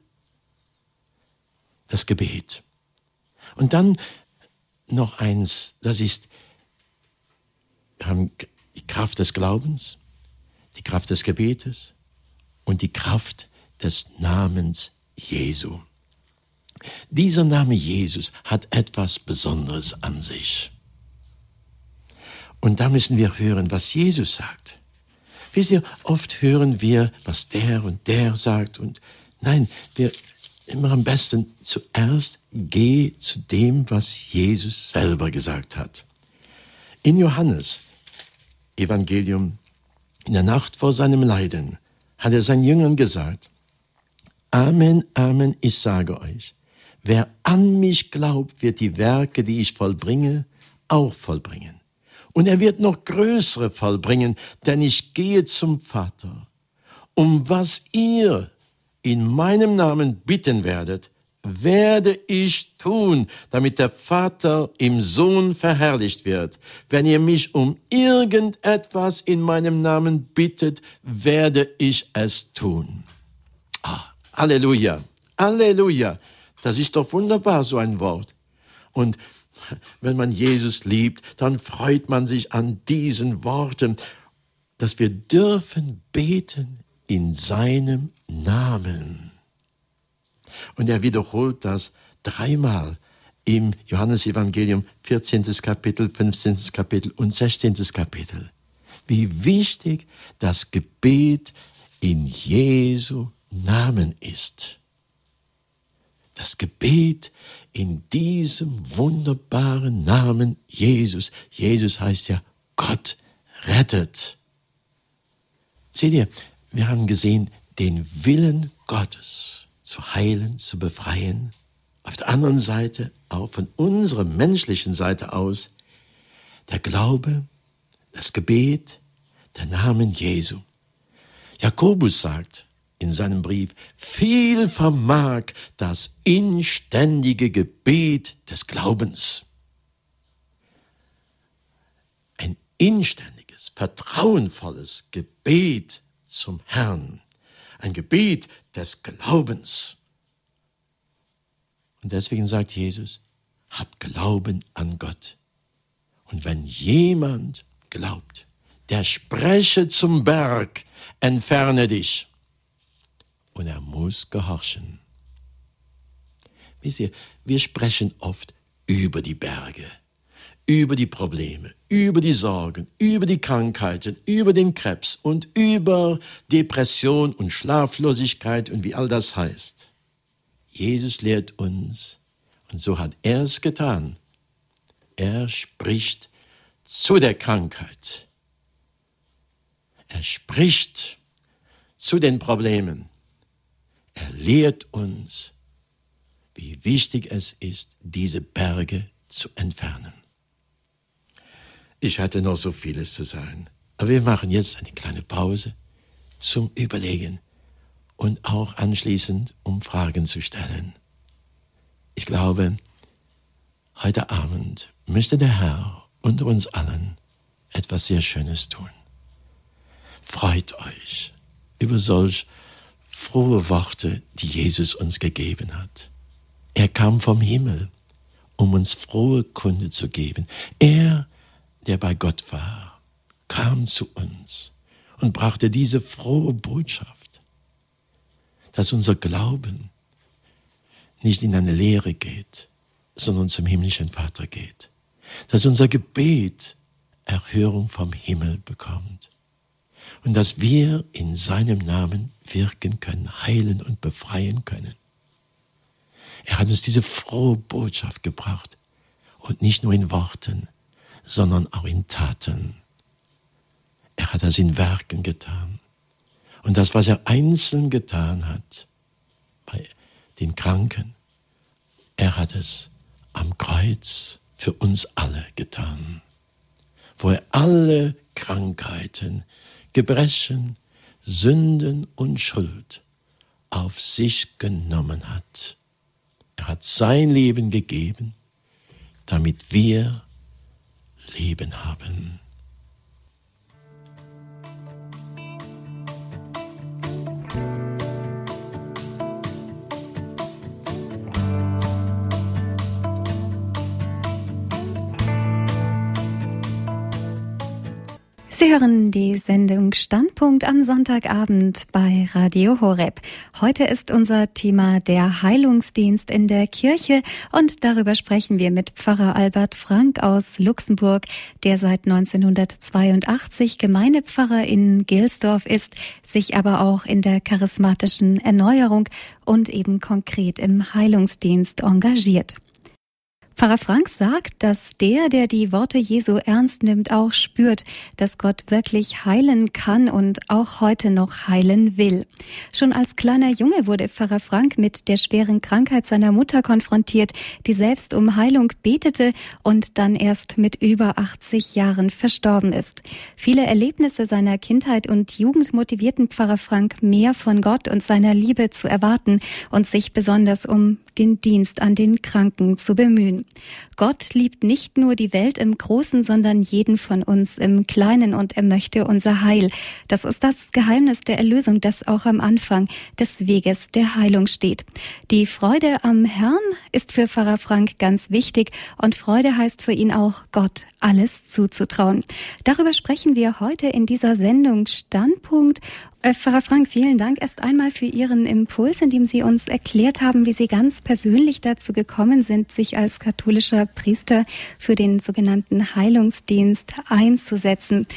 Das Gebet. Und dann noch eins, das ist haben die Kraft des Glaubens, die Kraft des Gebetes und die Kraft des Namens Jesu. Dieser Name Jesus hat etwas Besonderes an sich. Und da müssen wir hören, was Jesus sagt. Wisst ihr, oft hören wir, was der und der sagt. Und nein, wir immer am besten zuerst geh zu dem, was Jesus selber gesagt hat. In Johannes Evangelium, in der Nacht vor seinem Leiden, hat er seinen Jüngern gesagt, Amen, Amen, ich sage euch, wer an mich glaubt, wird die Werke, die ich vollbringe, auch vollbringen. Und er wird noch größere vollbringen, denn ich gehe zum Vater. Um was ihr in meinem Namen bitten werdet, werde ich tun, damit der Vater im Sohn verherrlicht wird. Wenn ihr mich um irgendetwas in meinem Namen bittet, werde ich es tun. Ah, Halleluja, Halleluja. Das ist doch wunderbar, so ein Wort. Und wenn man Jesus liebt, dann freut man sich an diesen Worten, dass wir dürfen beten in seinem Namen. Und er wiederholt das dreimal im Johannesevangelium 14. Kapitel, 15. Kapitel und 16. Kapitel. Wie wichtig das Gebet in Jesu Namen ist. Das Gebet in diesem wunderbaren Namen Jesus. Jesus heißt ja Gott rettet. Seht ihr, wir haben gesehen den Willen Gottes zu heilen, zu befreien. Auf der anderen Seite, auch von unserer menschlichen Seite aus, der Glaube, das Gebet, der Namen Jesu. Jakobus sagt in seinem Brief, viel vermag das inständige Gebet des Glaubens. Ein inständiges, vertrauenvolles Gebet zum Herrn ein Gebet des Glaubens. Und deswegen sagt Jesus, habt Glauben an Gott. Und wenn jemand glaubt, der spreche zum Berg, entferne dich. Und er muss gehorchen. Wisst ihr, wir sprechen oft über die Berge über die Probleme, über die Sorgen, über die Krankheiten, über den Krebs und über Depression und Schlaflosigkeit und wie all das heißt. Jesus lehrt uns, und so hat er es getan. Er spricht zu der Krankheit. Er spricht zu den Problemen. Er lehrt uns, wie wichtig es ist, diese Berge zu entfernen. Ich hatte noch so vieles zu sagen. Aber wir machen jetzt eine kleine Pause zum Überlegen und auch anschließend, um Fragen zu stellen. Ich glaube, heute Abend möchte der Herr unter uns allen etwas sehr Schönes tun. Freut euch über solch frohe Worte, die Jesus uns gegeben hat. Er kam vom Himmel, um uns frohe Kunde zu geben. Er der bei Gott war, kam zu uns und brachte diese frohe Botschaft, dass unser Glauben nicht in eine Lehre geht, sondern zum himmlischen Vater geht, dass unser Gebet Erhörung vom Himmel bekommt und dass wir in seinem Namen wirken können, heilen und befreien können. Er hat uns diese frohe Botschaft gebracht und nicht nur in Worten, sondern auch in Taten. Er hat das in Werken getan. Und das, was er einzeln getan hat, bei den Kranken, er hat es am Kreuz für uns alle getan, wo er alle Krankheiten, Gebrechen, Sünden und Schuld auf sich genommen hat. Er hat sein Leben gegeben, damit wir Leben haben. Sie hören die Sendung Standpunkt am Sonntagabend bei Radio Horeb. Heute ist unser Thema der Heilungsdienst in der Kirche und darüber sprechen wir mit Pfarrer Albert Frank aus Luxemburg, der seit 1982 Gemeindepfarrer in Gelsdorf ist, sich aber auch in der charismatischen Erneuerung und eben konkret im Heilungsdienst engagiert. Pfarrer Frank sagt, dass der, der die Worte Jesu ernst nimmt, auch spürt, dass Gott wirklich heilen kann und auch heute noch heilen will. Schon als kleiner Junge wurde Pfarrer Frank mit der schweren Krankheit seiner Mutter konfrontiert, die selbst um Heilung betete und dann erst mit über 80 Jahren verstorben ist. Viele Erlebnisse seiner Kindheit und Jugend motivierten Pfarrer Frank mehr von Gott und seiner Liebe zu erwarten und sich besonders um den Dienst an den Kranken zu bemühen. Gott liebt nicht nur die Welt im Großen, sondern jeden von uns im Kleinen und er möchte unser Heil. Das ist das Geheimnis der Erlösung, das auch am Anfang des Weges der Heilung steht. Die Freude am Herrn ist für Pfarrer Frank ganz wichtig und Freude heißt für ihn auch Gott alles zuzutrauen. Darüber sprechen wir heute in dieser Sendung Standpunkt Pfarrer Frank, vielen Dank erst einmal für Ihren Impuls, in dem Sie uns erklärt haben, wie Sie ganz persönlich dazu gekommen sind, sich als katholischer Priester für den sogenannten Heilungsdienst einzusetzen.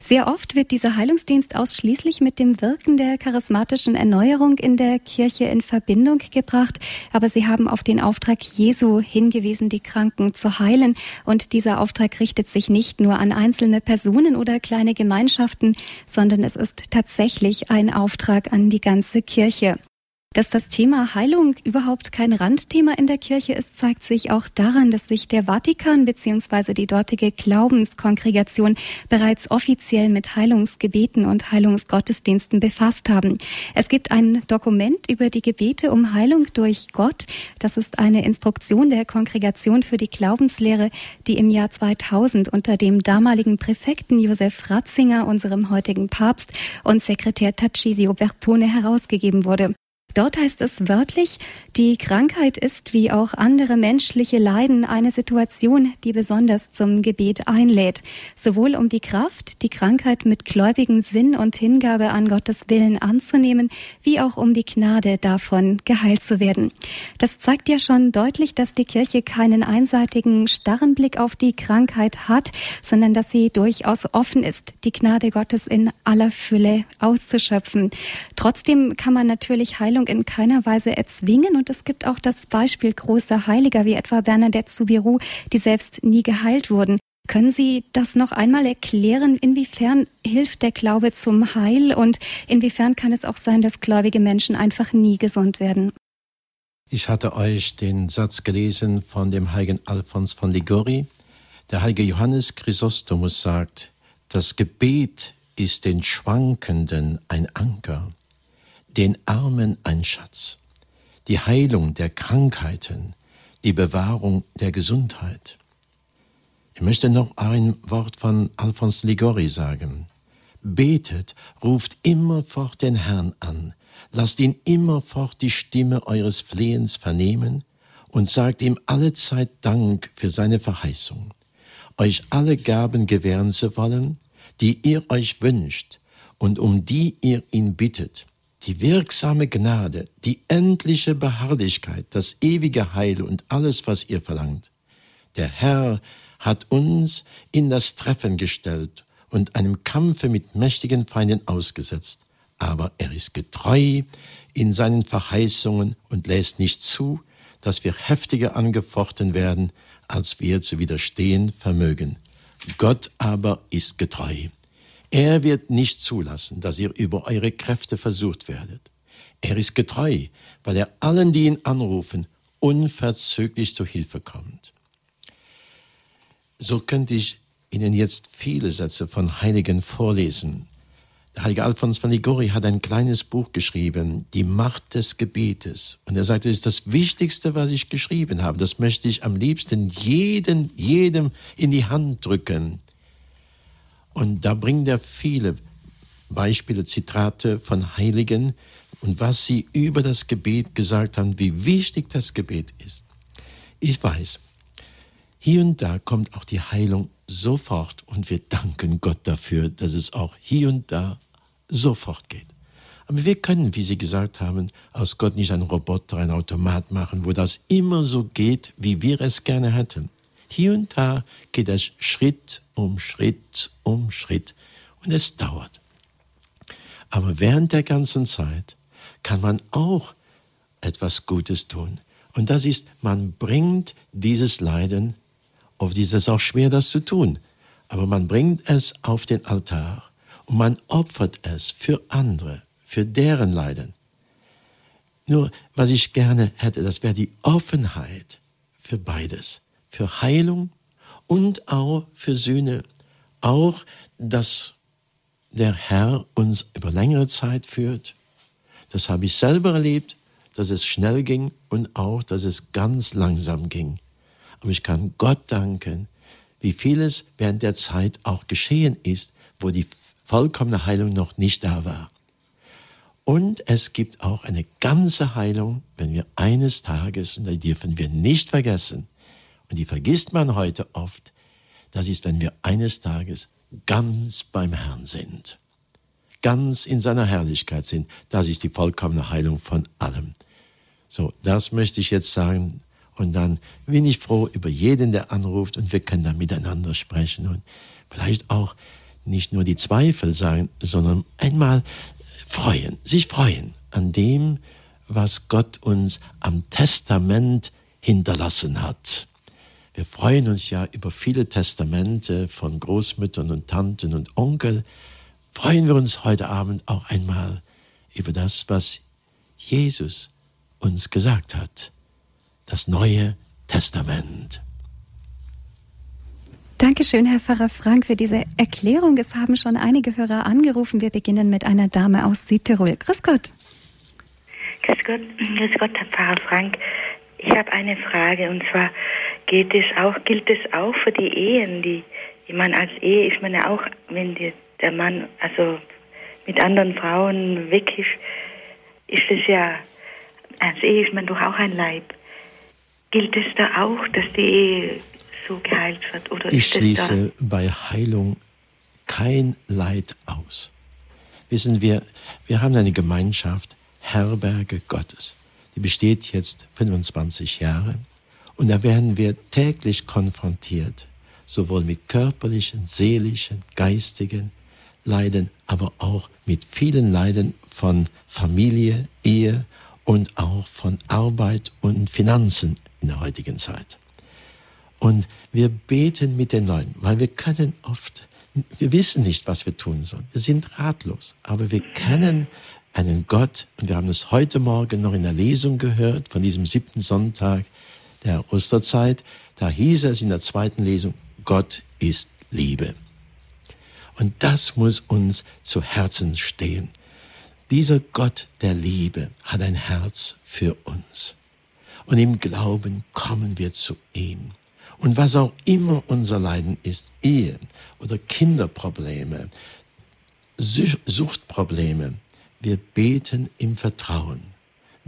Sehr oft wird dieser Heilungsdienst ausschließlich mit dem Wirken der charismatischen Erneuerung in der Kirche in Verbindung gebracht. Aber Sie haben auf den Auftrag Jesu hingewiesen, die Kranken zu heilen. Und dieser Auftrag richtet sich nicht nur an einzelne Personen oder kleine Gemeinschaften, sondern es ist tatsächlich ein Auftrag an die ganze Kirche. Dass das Thema Heilung überhaupt kein Randthema in der Kirche ist, zeigt sich auch daran, dass sich der Vatikan bzw. die dortige Glaubenskongregation bereits offiziell mit Heilungsgebeten und Heilungsgottesdiensten befasst haben. Es gibt ein Dokument über die Gebete um Heilung durch Gott. Das ist eine Instruktion der Kongregation für die Glaubenslehre, die im Jahr 2000 unter dem damaligen Präfekten Josef Ratzinger, unserem heutigen Papst, und Sekretär Tarcisio Bertone herausgegeben wurde. Dort heißt es wörtlich, die Krankheit ist wie auch andere menschliche Leiden eine Situation, die besonders zum Gebet einlädt, sowohl um die Kraft, die Krankheit mit gläubigen Sinn und Hingabe an Gottes Willen anzunehmen, wie auch um die Gnade davon geheilt zu werden. Das zeigt ja schon deutlich, dass die Kirche keinen einseitigen, starren Blick auf die Krankheit hat, sondern dass sie durchaus offen ist, die Gnade Gottes in aller Fülle auszuschöpfen. Trotzdem kann man natürlich Heilung in keiner Weise erzwingen. Und es gibt auch das Beispiel großer Heiliger wie etwa Bernadette Soubirous, die selbst nie geheilt wurden. Können Sie das noch einmal erklären? Inwiefern hilft der Glaube zum Heil und inwiefern kann es auch sein, dass gläubige Menschen einfach nie gesund werden? Ich hatte euch den Satz gelesen von dem heiligen Alphons von Ligori. Der heilige Johannes Chrysostomus sagt, das Gebet ist den Schwankenden ein Anker den Armen ein Schatz, die Heilung der Krankheiten, die Bewahrung der Gesundheit. Ich möchte noch ein Wort von Alphonse Ligori sagen. Betet, ruft immerfort den Herrn an, lasst ihn immerfort die Stimme eures Flehens vernehmen und sagt ihm allezeit Dank für seine Verheißung, euch alle Gaben gewähren zu wollen, die ihr euch wünscht und um die ihr ihn bittet, die wirksame Gnade, die endliche Beharrlichkeit, das ewige Heil und alles, was ihr verlangt. Der Herr hat uns in das Treffen gestellt und einem Kampfe mit mächtigen Feinden ausgesetzt. Aber er ist getreu in seinen Verheißungen und lässt nicht zu, dass wir heftiger angefochten werden, als wir zu widerstehen vermögen. Gott aber ist getreu. Er wird nicht zulassen, dass ihr über eure Kräfte versucht werdet. Er ist getreu, weil er allen, die ihn anrufen, unverzüglich zu Hilfe kommt. so könnte ich Ihnen jetzt viele Sätze von Heiligen vorlesen. Der heilige Alphons von Ligori hat ein kleines Buch geschrieben, Die Macht des Gebetes. Und er sagt, das ist das Wichtigste, was ich geschrieben habe. Das möchte ich am liebsten jeden, jedem in die Hand drücken. Und da bringt er viele Beispiele, Zitate von Heiligen und was sie über das Gebet gesagt haben, wie wichtig das Gebet ist. Ich weiß, hier und da kommt auch die Heilung sofort und wir danken Gott dafür, dass es auch hier und da sofort geht. Aber wir können, wie Sie gesagt haben, aus Gott nicht einen Roboter, einen Automat machen, wo das immer so geht, wie wir es gerne hätten. Hier und da geht es Schritt um Schritt um Schritt und es dauert. Aber während der ganzen Zeit kann man auch etwas Gutes tun. Und das ist, man bringt dieses Leiden, oft ist es auch schwer, das zu tun, aber man bringt es auf den Altar und man opfert es für andere, für deren Leiden. Nur, was ich gerne hätte, das wäre die Offenheit für beides, für Heilung und auch für Sühne. Auch, dass der Herr uns über längere Zeit führt. Das habe ich selber erlebt, dass es schnell ging und auch, dass es ganz langsam ging. Aber ich kann Gott danken, wie vieles während der Zeit auch geschehen ist, wo die vollkommene Heilung noch nicht da war. Und es gibt auch eine ganze Heilung, wenn wir eines Tages, und die dürfen wir nicht vergessen, und die vergisst man heute oft, das ist, wenn wir eines Tages ganz beim Herrn sind, ganz in seiner Herrlichkeit sind. Das ist die vollkommene Heilung von allem. So, das möchte ich jetzt sagen. Und dann bin ich froh über jeden, der anruft und wir können dann miteinander sprechen und vielleicht auch nicht nur die Zweifel sagen, sondern einmal freuen, sich freuen an dem, was Gott uns am Testament hinterlassen hat. Wir freuen uns ja über viele Testamente von Großmüttern und Tanten und Onkel. Freuen wir uns heute Abend auch einmal über das, was Jesus uns gesagt hat. Das Neue Testament. Dankeschön, Herr Pfarrer Frank, für diese Erklärung. Es haben schon einige Hörer angerufen. Wir beginnen mit einer Dame aus Südtirol. Grüß Gott. Grüß Gott, Grüß Gott, Herr Pfarrer Frank. Ich habe eine Frage und zwar geht es auch, gilt es auch für die Ehen, die, die man als Ehe ist man ja auch, wenn die, der Mann also mit anderen Frauen weg ist, ist es ja, als Ehe ist man doch auch ein Leib. Gilt es da auch, dass die Ehe so geheilt wird? Oder ich schließe bei Heilung kein Leid aus. Wissen wir, wir haben eine Gemeinschaft, Herberge Gottes. Die besteht jetzt 25 Jahre und da werden wir täglich konfrontiert, sowohl mit körperlichen, seelischen, geistigen Leiden, aber auch mit vielen Leiden von Familie, Ehe und auch von Arbeit und Finanzen in der heutigen Zeit. Und wir beten mit den Leuten, weil wir können oft, wir wissen nicht, was wir tun sollen. Wir sind ratlos, aber wir kennen einen Gott und wir haben es heute Morgen noch in der Lesung gehört von diesem siebten Sonntag der Osterzeit. Da hieß es in der zweiten Lesung, Gott ist Liebe. Und das muss uns zu Herzen stehen. Dieser Gott der Liebe hat ein Herz für uns. Und im Glauben kommen wir zu ihm. Und was auch immer unser Leiden ist, Ehe oder Kinderprobleme, Suchtprobleme, wir beten im Vertrauen,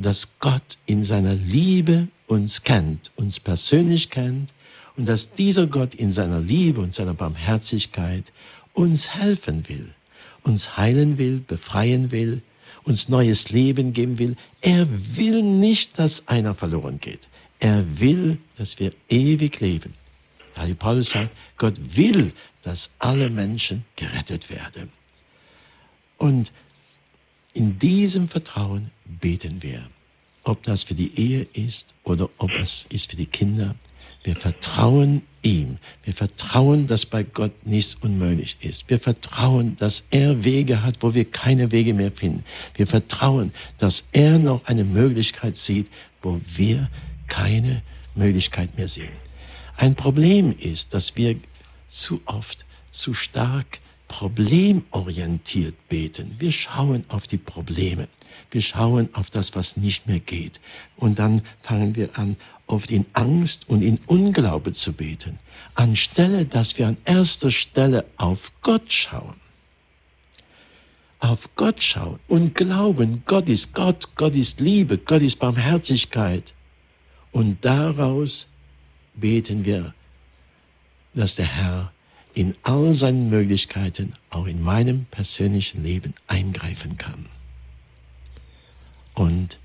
dass Gott in seiner Liebe uns kennt, uns persönlich kennt und dass dieser Gott in seiner Liebe und seiner Barmherzigkeit uns helfen will, uns heilen will, befreien will, uns neues Leben geben will. Er will nicht, dass einer verloren geht. Er will, dass wir ewig leben. Weil Paulus sagt, Gott will, dass alle Menschen gerettet werden. Und in diesem Vertrauen beten wir. Ob das für die Ehe ist oder ob es ist für die Kinder. Wir vertrauen ihm. Wir vertrauen, dass bei Gott nichts unmöglich ist. Wir vertrauen, dass er Wege hat, wo wir keine Wege mehr finden. Wir vertrauen, dass er noch eine Möglichkeit sieht, wo wir keine Möglichkeit mehr sehen. Ein Problem ist, dass wir zu oft zu stark problemorientiert beten. Wir schauen auf die Probleme. Wir schauen auf das, was nicht mehr geht. Und dann fangen wir an, oft in Angst und in Unglaube zu beten, anstelle dass wir an erster Stelle auf Gott schauen. Auf Gott schauen und glauben, Gott ist Gott, Gott ist Liebe, Gott ist Barmherzigkeit. Und daraus beten wir, dass der Herr in all seinen Möglichkeiten auch in meinem persönlichen Leben eingreifen kann. Und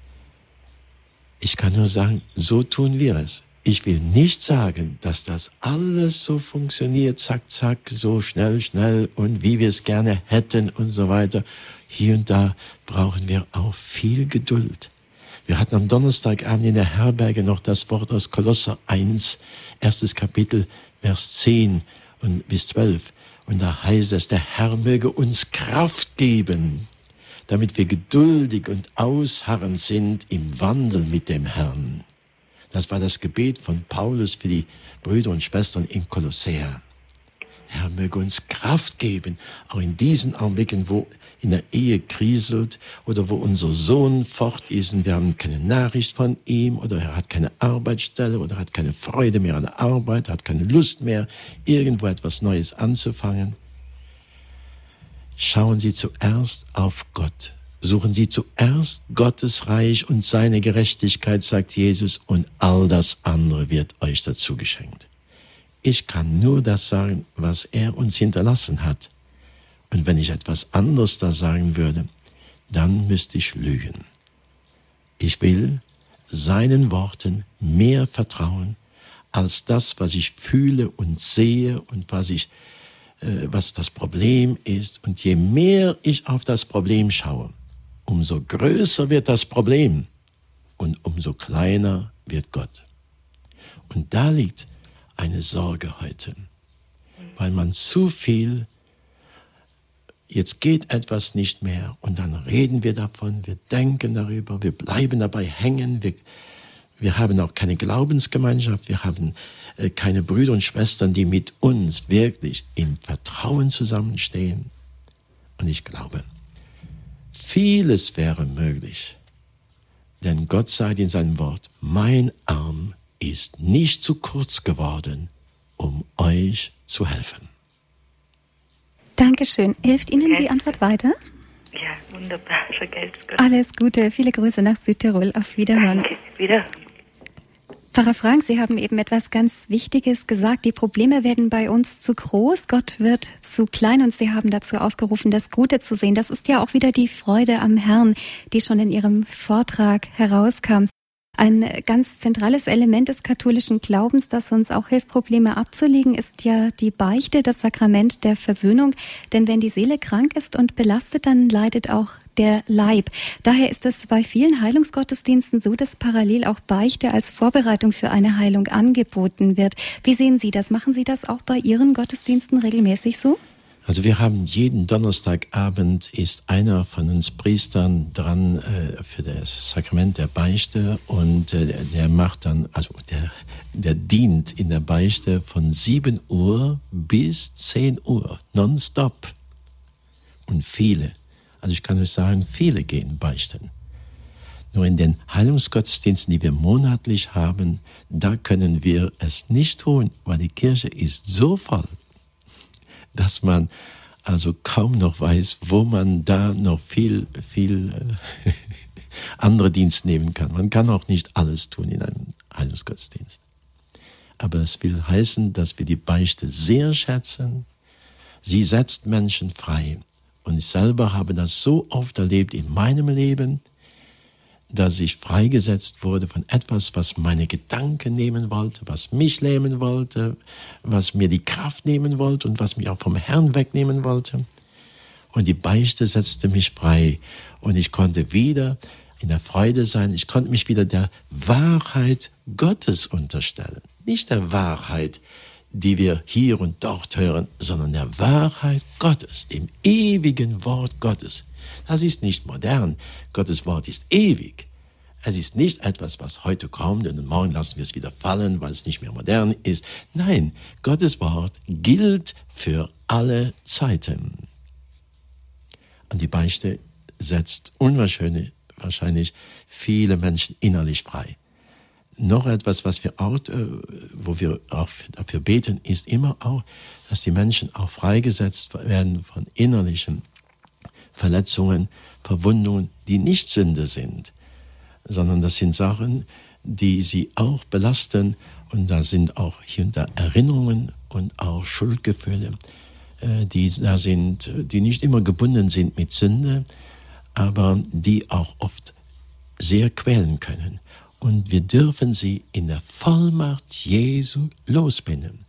ich kann nur sagen, so tun wir es. Ich will nicht sagen, dass das alles so funktioniert, zack, zack, so schnell, schnell und wie wir es gerne hätten und so weiter. Hier und da brauchen wir auch viel Geduld. Wir hatten am Donnerstagabend in der Herberge noch das Wort aus Kolosser 1, erstes Kapitel, Vers 10 und bis 12. Und da heißt es, der Herr möge uns Kraft geben, damit wir geduldig und ausharrend sind im Wandel mit dem Herrn. Das war das Gebet von Paulus für die Brüder und Schwestern in Kolossea. Herr, möge uns Kraft geben, auch in diesen Augenblicken, wo in der Ehe kriselt oder wo unser Sohn fort ist und wir haben keine Nachricht von ihm oder er hat keine Arbeitsstelle oder hat keine Freude mehr an der Arbeit, hat keine Lust mehr, irgendwo etwas Neues anzufangen. Schauen Sie zuerst auf Gott. Suchen Sie zuerst Gottes Reich und seine Gerechtigkeit, sagt Jesus, und all das andere wird euch dazu geschenkt. Ich kann nur das sagen, was er uns hinterlassen hat. Und wenn ich etwas anderes da sagen würde, dann müsste ich lügen. Ich will seinen Worten mehr vertrauen als das, was ich fühle und sehe und was ich was das Problem ist. Und je mehr ich auf das Problem schaue, umso größer wird das Problem und umso kleiner wird Gott. Und da liegt eine Sorge heute, weil man zu viel, jetzt geht etwas nicht mehr und dann reden wir davon, wir denken darüber, wir bleiben dabei hängen, wir, wir haben auch keine Glaubensgemeinschaft, wir haben äh, keine Brüder und Schwestern, die mit uns wirklich im Vertrauen zusammenstehen. Und ich glaube, vieles wäre möglich, denn Gott sagt in seinem Wort, mein Arm ist nicht zu kurz geworden, um euch zu helfen. Dankeschön. Hilft Ihnen die Antwort weiter? Ja, wunderbar. Alles Gute. Viele Grüße nach Südtirol. Auf Wiederhören. Danke. Wiederhören. Pfarrer Frank, Sie haben eben etwas ganz Wichtiges gesagt. Die Probleme werden bei uns zu groß, Gott wird zu klein und Sie haben dazu aufgerufen, das Gute zu sehen. Das ist ja auch wieder die Freude am Herrn, die schon in Ihrem Vortrag herauskam. Ein ganz zentrales Element des katholischen Glaubens, das uns auch hilft, Probleme abzulegen, ist ja die Beichte, das Sakrament der Versöhnung. Denn wenn die Seele krank ist und belastet, dann leidet auch der Leib. Daher ist es bei vielen Heilungsgottesdiensten so, dass parallel auch Beichte als Vorbereitung für eine Heilung angeboten wird. Wie sehen Sie das? Machen Sie das auch bei Ihren Gottesdiensten regelmäßig so? Also wir haben jeden Donnerstagabend ist einer von uns Priestern dran äh, für das Sakrament der Beichte und äh, der macht dann, also der, der dient in der Beichte von 7 Uhr bis 10 Uhr, nonstop. Und viele, also ich kann euch sagen, viele gehen beichten. Nur in den Heilungsgottesdiensten, die wir monatlich haben, da können wir es nicht tun, weil die Kirche ist so voll dass man also kaum noch weiß, wo man da noch viel, viel äh, <laughs> andere Dienst nehmen kann. Man kann auch nicht alles tun in einem Heilungsgottesdienst. Aber es will heißen, dass wir die Beichte sehr schätzen. Sie setzt Menschen frei. Und ich selber habe das so oft erlebt in meinem Leben, dass ich freigesetzt wurde von etwas, was meine Gedanken nehmen wollte, was mich lähmen wollte, was mir die Kraft nehmen wollte und was mich auch vom Herrn wegnehmen wollte. Und die Beichte setzte mich frei und ich konnte wieder in der Freude sein. Ich konnte mich wieder der Wahrheit Gottes unterstellen. Nicht der Wahrheit, die wir hier und dort hören, sondern der Wahrheit Gottes, dem ewigen Wort Gottes. Das ist nicht modern. Gottes Wort ist ewig. Es ist nicht etwas, was heute kommt und morgen lassen wir es wieder fallen, weil es nicht mehr modern ist. Nein, Gottes Wort gilt für alle Zeiten. Und die Beichte setzt unwahrscheinlich wahrscheinlich viele Menschen innerlich frei. Noch etwas, was wir auch, äh, wo wir auch dafür beten, ist immer auch, dass die Menschen auch freigesetzt werden von innerlichen Verletzungen, Verwundungen, die nicht Sünde sind sondern das sind Sachen, die sie auch belasten. Und da sind auch hier und da Erinnerungen und auch Schuldgefühle, äh, die da sind, die nicht immer gebunden sind mit Sünde, aber die auch oft sehr quälen können. Und wir dürfen sie in der Vollmacht Jesu losbinden.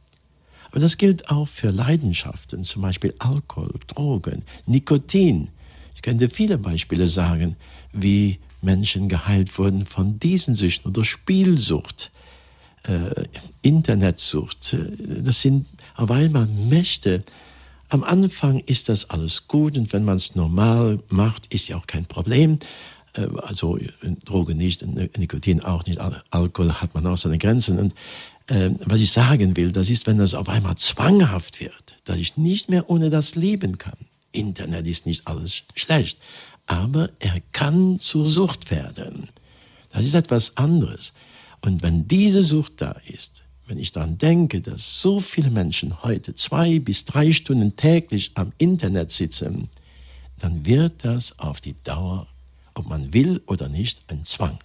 Aber das gilt auch für Leidenschaften, zum Beispiel Alkohol, Drogen, Nikotin. Ich könnte viele Beispiele sagen, wie Menschen geheilt wurden von diesen Süchten oder Spielsucht, äh, Internetsucht. Das sind auf einmal Mächte. Am Anfang ist das alles gut und wenn man es normal macht, ist ja auch kein Problem. Äh, also Droge nicht, Nikotin auch nicht, Alkohol hat man auch seine Grenzen. Und äh, was ich sagen will, das ist, wenn das auf einmal zwanghaft wird, dass ich nicht mehr ohne das leben kann. Internet ist nicht alles schlecht, aber er kann zur Sucht werden. Das ist etwas anderes. Und wenn diese Sucht da ist, wenn ich daran denke, dass so viele Menschen heute zwei bis drei Stunden täglich am Internet sitzen, dann wird das auf die Dauer, ob man will oder nicht, ein Zwang.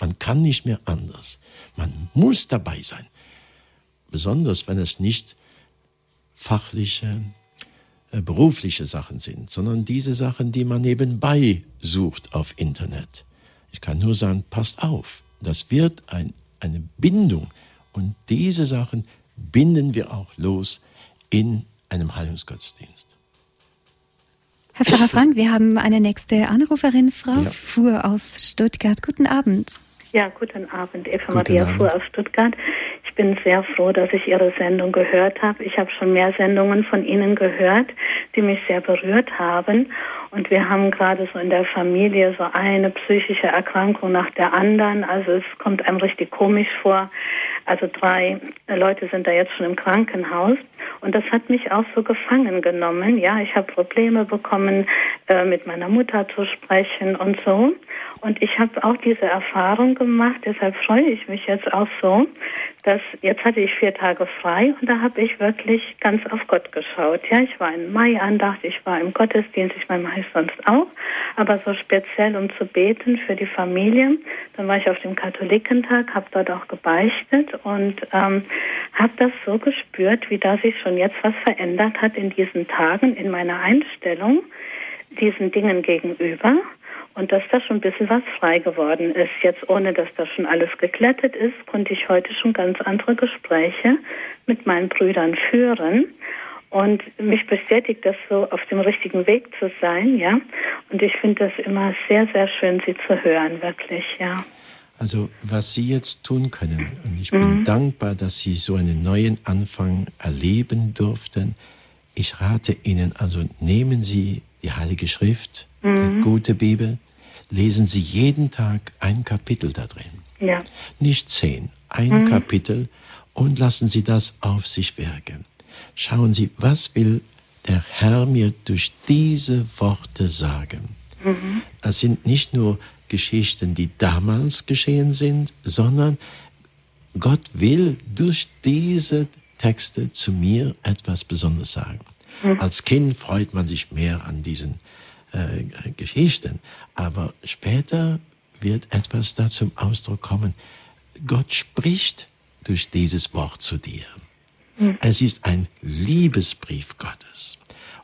Man kann nicht mehr anders. Man muss dabei sein. Besonders wenn es nicht fachliche, berufliche Sachen sind, sondern diese Sachen, die man nebenbei sucht auf Internet. Ich kann nur sagen, passt auf, das wird ein, eine Bindung und diese Sachen binden wir auch los in einem Heilungsgottesdienst. Herr Pfarrer Frank, wir haben eine nächste Anruferin, Frau ja. Fuhr aus Stuttgart. Guten Abend. Ja, guten Abend, Eva guten Maria Abend. Fuhr aus Stuttgart. Ich bin sehr froh, dass ich Ihre Sendung gehört habe. Ich habe schon mehr Sendungen von Ihnen gehört, die mich sehr berührt haben. Und wir haben gerade so in der Familie so eine psychische Erkrankung nach der anderen. Also es kommt einem richtig komisch vor. Also drei Leute sind da jetzt schon im Krankenhaus. Und das hat mich auch so gefangen genommen. Ja, ich habe Probleme bekommen, äh, mit meiner Mutter zu sprechen und so. Und ich habe auch diese Erfahrung gemacht, deshalb freue ich mich jetzt auch so, dass jetzt hatte ich vier Tage frei und da habe ich wirklich ganz auf Gott geschaut. Ja, ich war in Mai-Andacht, ich war im Gottesdienst, ich meine, mache ich sonst auch, aber so speziell um zu beten für die Familie. Dann war ich auf dem Katholikentag, habe dort auch gebeichtet und ähm, habe das so gespürt, wie da sich schon jetzt was verändert hat in diesen Tagen in meiner Einstellung diesen Dingen gegenüber und dass da schon ein bisschen was frei geworden ist. Jetzt ohne, dass das schon alles geklettet ist, konnte ich heute schon ganz andere Gespräche mit meinen Brüdern führen. Und mich bestätigt das so, auf dem richtigen Weg zu sein, ja. Und ich finde das immer sehr, sehr schön, Sie zu hören, wirklich, ja. Also was Sie jetzt tun können, und ich bin mhm. dankbar, dass Sie so einen neuen Anfang erleben durften. Ich rate Ihnen, also nehmen Sie die Heilige Schrift, mhm. die gute Bibel, lesen Sie jeden Tag ein Kapitel da drin. Ja. Nicht zehn, ein mhm. Kapitel und lassen Sie das auf sich wirken. Schauen Sie, was will der Herr mir durch diese Worte sagen? Mhm. Das sind nicht nur Geschichten, die damals geschehen sind, sondern Gott will durch diese Texte zu mir etwas Besonderes sagen. Mhm. Als Kind freut man sich mehr an diesen äh, Geschichten, aber später wird etwas da zum Ausdruck kommen. Gott spricht durch dieses Wort zu dir. Mhm. Es ist ein Liebesbrief Gottes.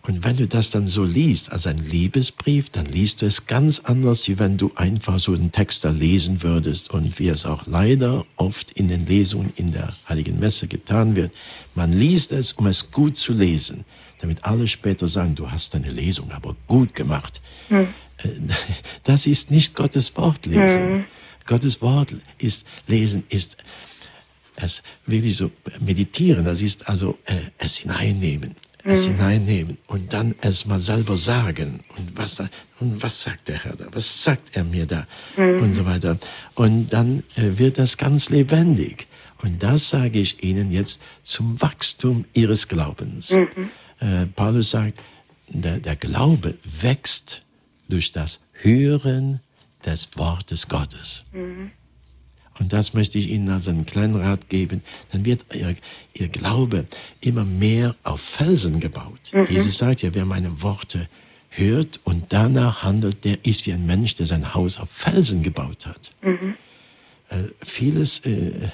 Und wenn du das dann so liest als ein Liebesbrief, dann liest du es ganz anders, wie wenn du einfach so einen Text da lesen würdest. Und wie es auch leider oft in den Lesungen in der Heiligen Messe getan wird. Man liest es, um es gut zu lesen, damit alle später sagen, du hast deine Lesung aber gut gemacht. Hm. <laughs> Das ist nicht Gottes Wort lesen. Hm. Gottes Wort ist lesen, ist es wirklich so meditieren, das ist also äh, es hineinnehmen es mhm. hineinnehmen und dann es mal selber sagen. Und was, und was sagt der Herr da? Was sagt er mir da? Mhm. Und so weiter. Und dann äh, wird das ganz lebendig. Und das sage ich Ihnen jetzt zum Wachstum Ihres Glaubens. Mhm. Äh, Paulus sagt, der, der Glaube wächst durch das Hören des Wortes Gottes. Mhm. Und das möchte ich Ihnen als einen kleinen Rat geben. Dann wird Ihr, Ihr Glaube immer mehr auf Felsen gebaut. Mhm. Jesus sagt ja, wer meine Worte hört und danach handelt, der ist wie ein Mensch, der sein Haus auf Felsen gebaut hat. Mhm. Äh, vieles, äh,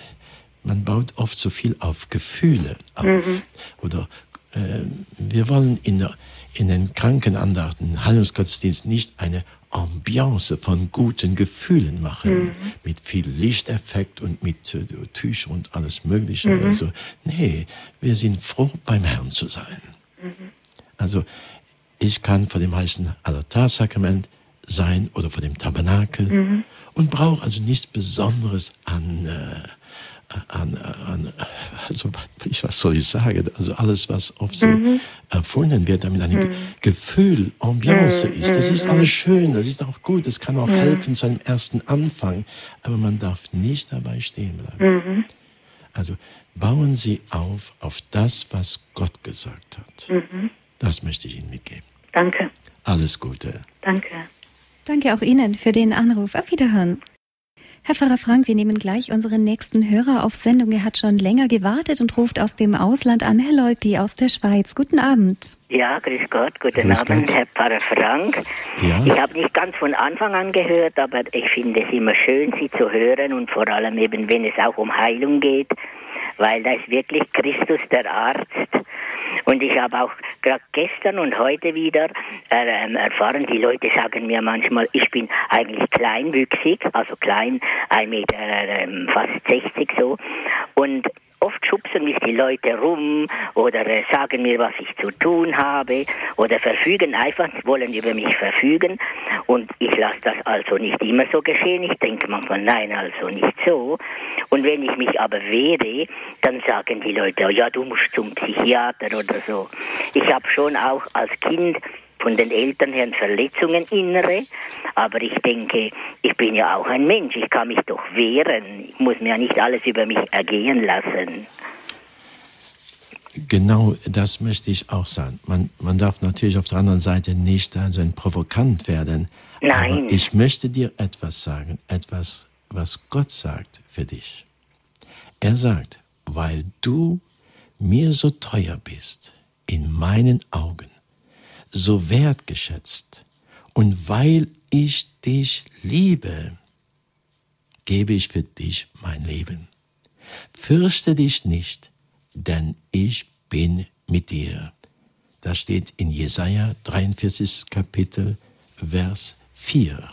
man baut oft so viel auf Gefühle auf. Mhm. Oder äh, wir wollen in der in den Krankenandachten, Heilungsgottesdienst nicht eine Ambiance von guten Gefühlen machen, mhm. mit viel Lichteffekt und mit äh, Tücher und alles Mögliche. Mhm. Also, nee, wir sind froh, beim Herrn zu sein. Mhm. Also, ich kann vor dem heißen Altarsakrament sein oder vor dem Tabernakel mhm. und brauche also nichts Besonderes an äh, an, an also ich, was soll ich sagen, also alles, was oft so mhm. erfunden wird, damit ein mhm. Gefühl, Ambiance mhm. ist, das ist alles schön, das ist auch gut, das kann auch mhm. helfen zu einem ersten Anfang, aber man darf nicht dabei stehen bleiben. Mhm. Also bauen Sie auf auf das, was Gott gesagt hat. Mhm. Das möchte ich Ihnen mitgeben. Danke. Alles Gute. Danke. Danke auch Ihnen für den Anruf. Auf Wiederhören. Herr Pfarrer Frank, wir nehmen gleich unseren nächsten Hörer auf Sendung. Er hat schon länger gewartet und ruft aus dem Ausland an. Herr Leupi aus der Schweiz. Guten Abend. Ja, grüß Gott. Guten grüß Abend, Gott. Herr Pfarrer Frank. Ja. Ich habe nicht ganz von Anfang an gehört, aber ich finde es immer schön, Sie zu hören und vor allem eben, wenn es auch um Heilung geht, weil da ist wirklich Christus der Arzt und ich habe auch gerade gestern und heute wieder äh, ähm, erfahren, die Leute sagen mir manchmal, ich bin eigentlich kleinwüchsig, also klein, 1 Meter, äh, fast 60 so. Und Oft schubsen mich die Leute rum oder äh, sagen mir, was ich zu tun habe oder verfügen einfach, wollen über mich verfügen und ich lasse das also nicht immer so geschehen. Ich denke manchmal, nein, also nicht so. Und wenn ich mich aber wehre, dann sagen die Leute, ja, du musst zum Psychiater oder so. Ich habe schon auch als Kind von den Eltern her Verletzungen innere. Aber ich denke, ich bin ja auch ein Mensch. Ich kann mich doch wehren. Ich muss mir ja nicht alles über mich ergehen lassen. Genau das möchte ich auch sagen. Man, man darf natürlich auf der anderen Seite nicht also ein Provokant werden. Nein. Aber ich möchte dir etwas sagen, etwas, was Gott sagt für dich. Er sagt, weil du mir so teuer bist in meinen Augen, so wertgeschätzt. Und weil ich dich liebe, gebe ich für dich mein Leben. Fürchte dich nicht, denn ich bin mit dir. Das steht in Jesaja 43 Kapitel, Vers 4.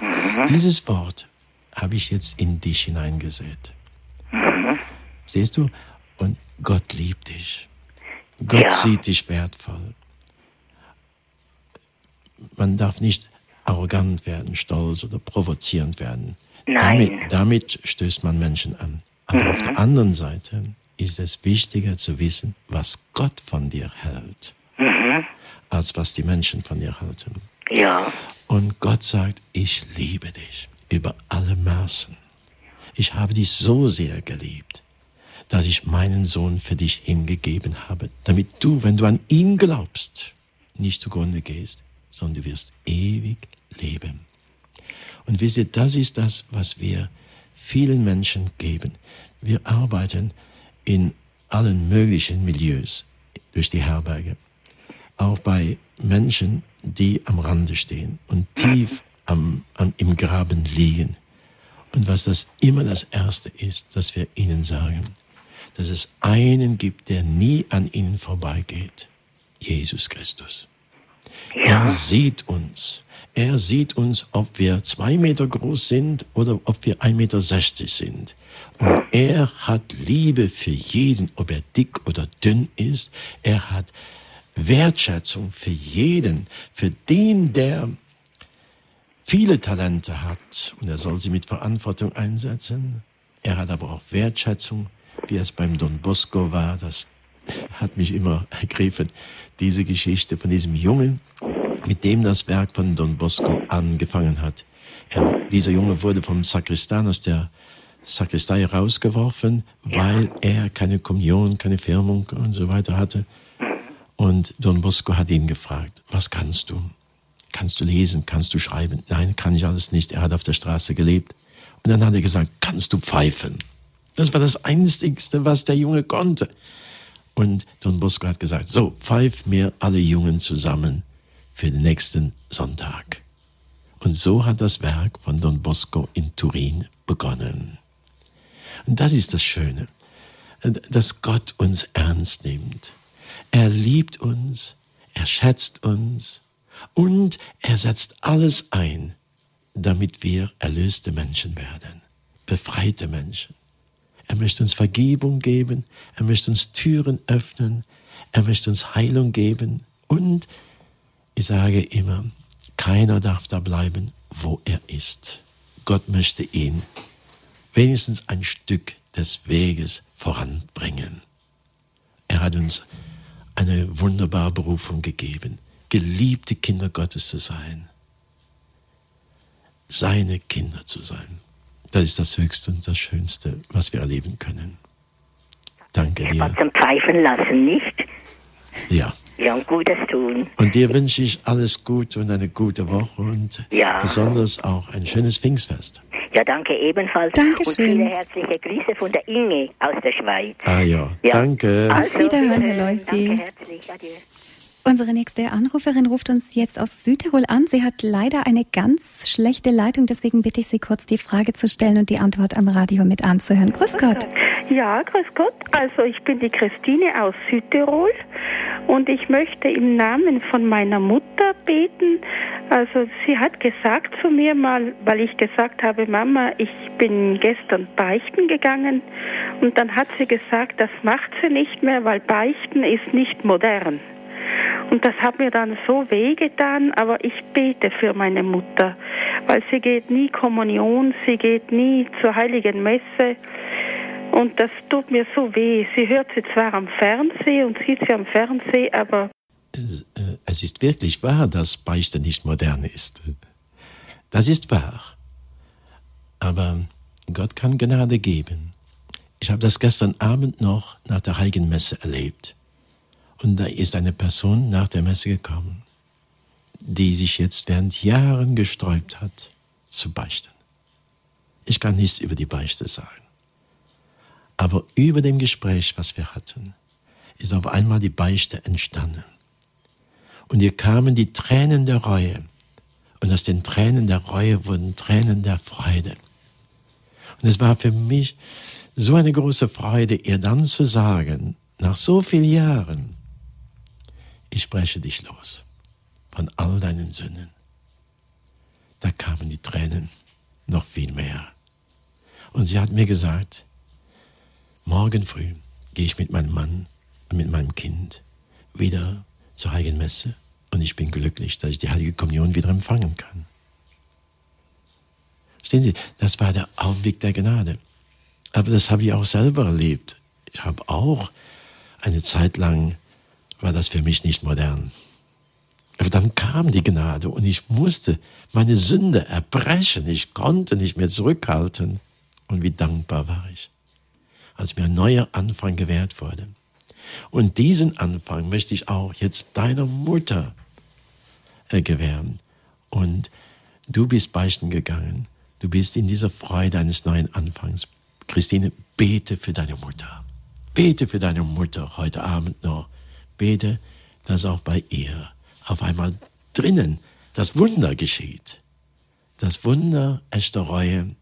Mhm. Dieses Wort habe ich jetzt in dich hineingesät. Mhm. Siehst du? Und Gott liebt dich. Gott ja. sieht dich wertvoll man darf nicht arrogant werden, stolz oder provozierend werden. Damit, damit, stößt man Menschen an. Aber mhm. auf der anderen Seite ist es wichtiger zu wissen, was Gott von dir hält, mhm. als was die Menschen von dir halten. Ja. Und Gott sagt, ich liebe dich über alle Maßen. Ich habe dich so sehr geliebt, dass ich meinen Sohn für dich hingegeben habe, damit du, wenn du an ihn glaubst, nicht zugrunde gehst, sondern du wirst ewig leben. Und wisst ihr, das ist das, was wir vielen Menschen geben. Wir arbeiten in allen möglichen Milieus durch die Herberge. Auch bei Menschen, die am Rande stehen und tief am, am, im Graben liegen. Und was das immer das Erste ist, dass wir ihnen sagen, dass es einen gibt, der nie an ihnen vorbeigeht. Jesus Christus. Ja. Er sieht uns. Er sieht uns, ob wir zwei Meter groß sind oder ob wir 1,60 Meter sind. Und er hat Liebe für jeden, ob er dick oder dünn ist. Er hat Wertschätzung für jeden, für den, der viele Talente hat und er soll sie mit Verantwortung einsetzen. Er hat aber auch Wertschätzung, wie es beim Don Bosco war, dass hat mich immer ergriffen, diese Geschichte von diesem Jungen, mit dem das Werk von Don Bosco angefangen hat. Er, dieser Junge wurde vom Sakristan aus der Sakristei rausgeworfen, weil er keine Kommunion, keine Firmung und so weiter hatte. Und Don Bosco hat ihn gefragt, was kannst du? Kannst du lesen? Kannst du schreiben? Nein, kann ich alles nicht. Er hat auf der Straße gelebt. Und dann hat er gesagt, kannst du pfeifen? Das war das Einzigste, was der Junge konnte. Und Don Bosco hat gesagt, so, pfeif mir alle Jungen zusammen für den nächsten Sonntag. Und so hat das Werk von Don Bosco in Turin begonnen. Und das ist das Schöne, dass Gott uns ernst nimmt. Er liebt uns, er schätzt uns und er setzt alles ein, damit wir erlöste Menschen werden, befreite Menschen. Er möchte uns Vergebung geben, er möchte uns Türen öffnen, er möchte uns Heilung geben und ich sage immer, keiner darf da bleiben, wo er ist. Gott möchte ihn wenigstens ein Stück des Weges voranbringen. Er hat uns eine wunderbare Berufung gegeben, geliebte Kinder Gottes zu sein, seine Kinder zu sein. Das ist das Höchste und das Schönste, was wir erleben können. Danke dir. zum Pfeifen lassen, nicht? Ja. Ja, und Gutes tun. Und dir wünsche ich alles Gute und eine gute Woche und ja. besonders auch ein schönes Pfingstfest. Ja, danke ebenfalls. Dankeschön. Und viele herzliche Grüße von der Inge aus der Schweiz. Ah ja, ja. danke. Also, Auf Wiederhören, Herr Leufi. Danke herzlich. Adieu. Unsere nächste Anruferin ruft uns jetzt aus Südtirol an. Sie hat leider eine ganz schlechte Leitung, deswegen bitte ich Sie kurz die Frage zu stellen und die Antwort am Radio mit anzuhören. Grüß Gott. Ja, grüß Gott. Also ich bin die Christine aus Südtirol und ich möchte im Namen von meiner Mutter beten. Also sie hat gesagt zu mir mal, weil ich gesagt habe, Mama, ich bin gestern beichten gegangen und dann hat sie gesagt, das macht sie nicht mehr, weil beichten ist nicht modern. Und das hat mir dann so wehgetan, aber ich bete für meine Mutter, weil sie geht nie Kommunion, sie geht nie zur heiligen Messe. Und das tut mir so weh. Sie hört sie zwar am Fernsehen und sieht sie am Fernsehen, aber. Äh, es ist wirklich wahr, dass Beichte nicht modern ist. Das ist wahr. Aber Gott kann Gnade geben. Ich habe das gestern Abend noch nach der Heiligen Messe erlebt. Und da ist eine Person nach der Messe gekommen, die sich jetzt während Jahren gesträubt hat, zu beichten. Ich kann nichts über die Beichte sagen. Aber über dem Gespräch, was wir hatten, ist auf einmal die Beichte entstanden. Und hier kamen die Tränen der Reue. Und aus den Tränen der Reue wurden Tränen der Freude. Und es war für mich so eine große Freude, ihr dann zu sagen, nach so vielen Jahren, ich spreche dich los von all deinen Sünden. Da kamen die Tränen noch viel mehr. Und sie hat mir gesagt, morgen früh gehe ich mit meinem Mann und mit meinem Kind wieder zur Heiligen Messe und ich bin glücklich, dass ich die Heilige Kommunion wieder empfangen kann. Sehen Sie, das war der Augenblick der Gnade. Aber das habe ich auch selber erlebt. Ich habe auch eine Zeit lang war das für mich nicht modern. Aber dann kam die Gnade und ich musste meine Sünde erbrechen. Ich konnte nicht mehr zurückhalten. Und wie dankbar war ich, als mir ein neuer Anfang gewährt wurde. Und diesen Anfang möchte ich auch jetzt deiner Mutter äh, gewähren. Und du bist beichten gegangen. Du bist in dieser Freude eines neuen Anfangs. Christine, bete für deine Mutter. Bete für deine Mutter heute Abend noch bete, dass auch bei ihr auf einmal drinnen das Wunder geschieht. Das Wunder echter Reue,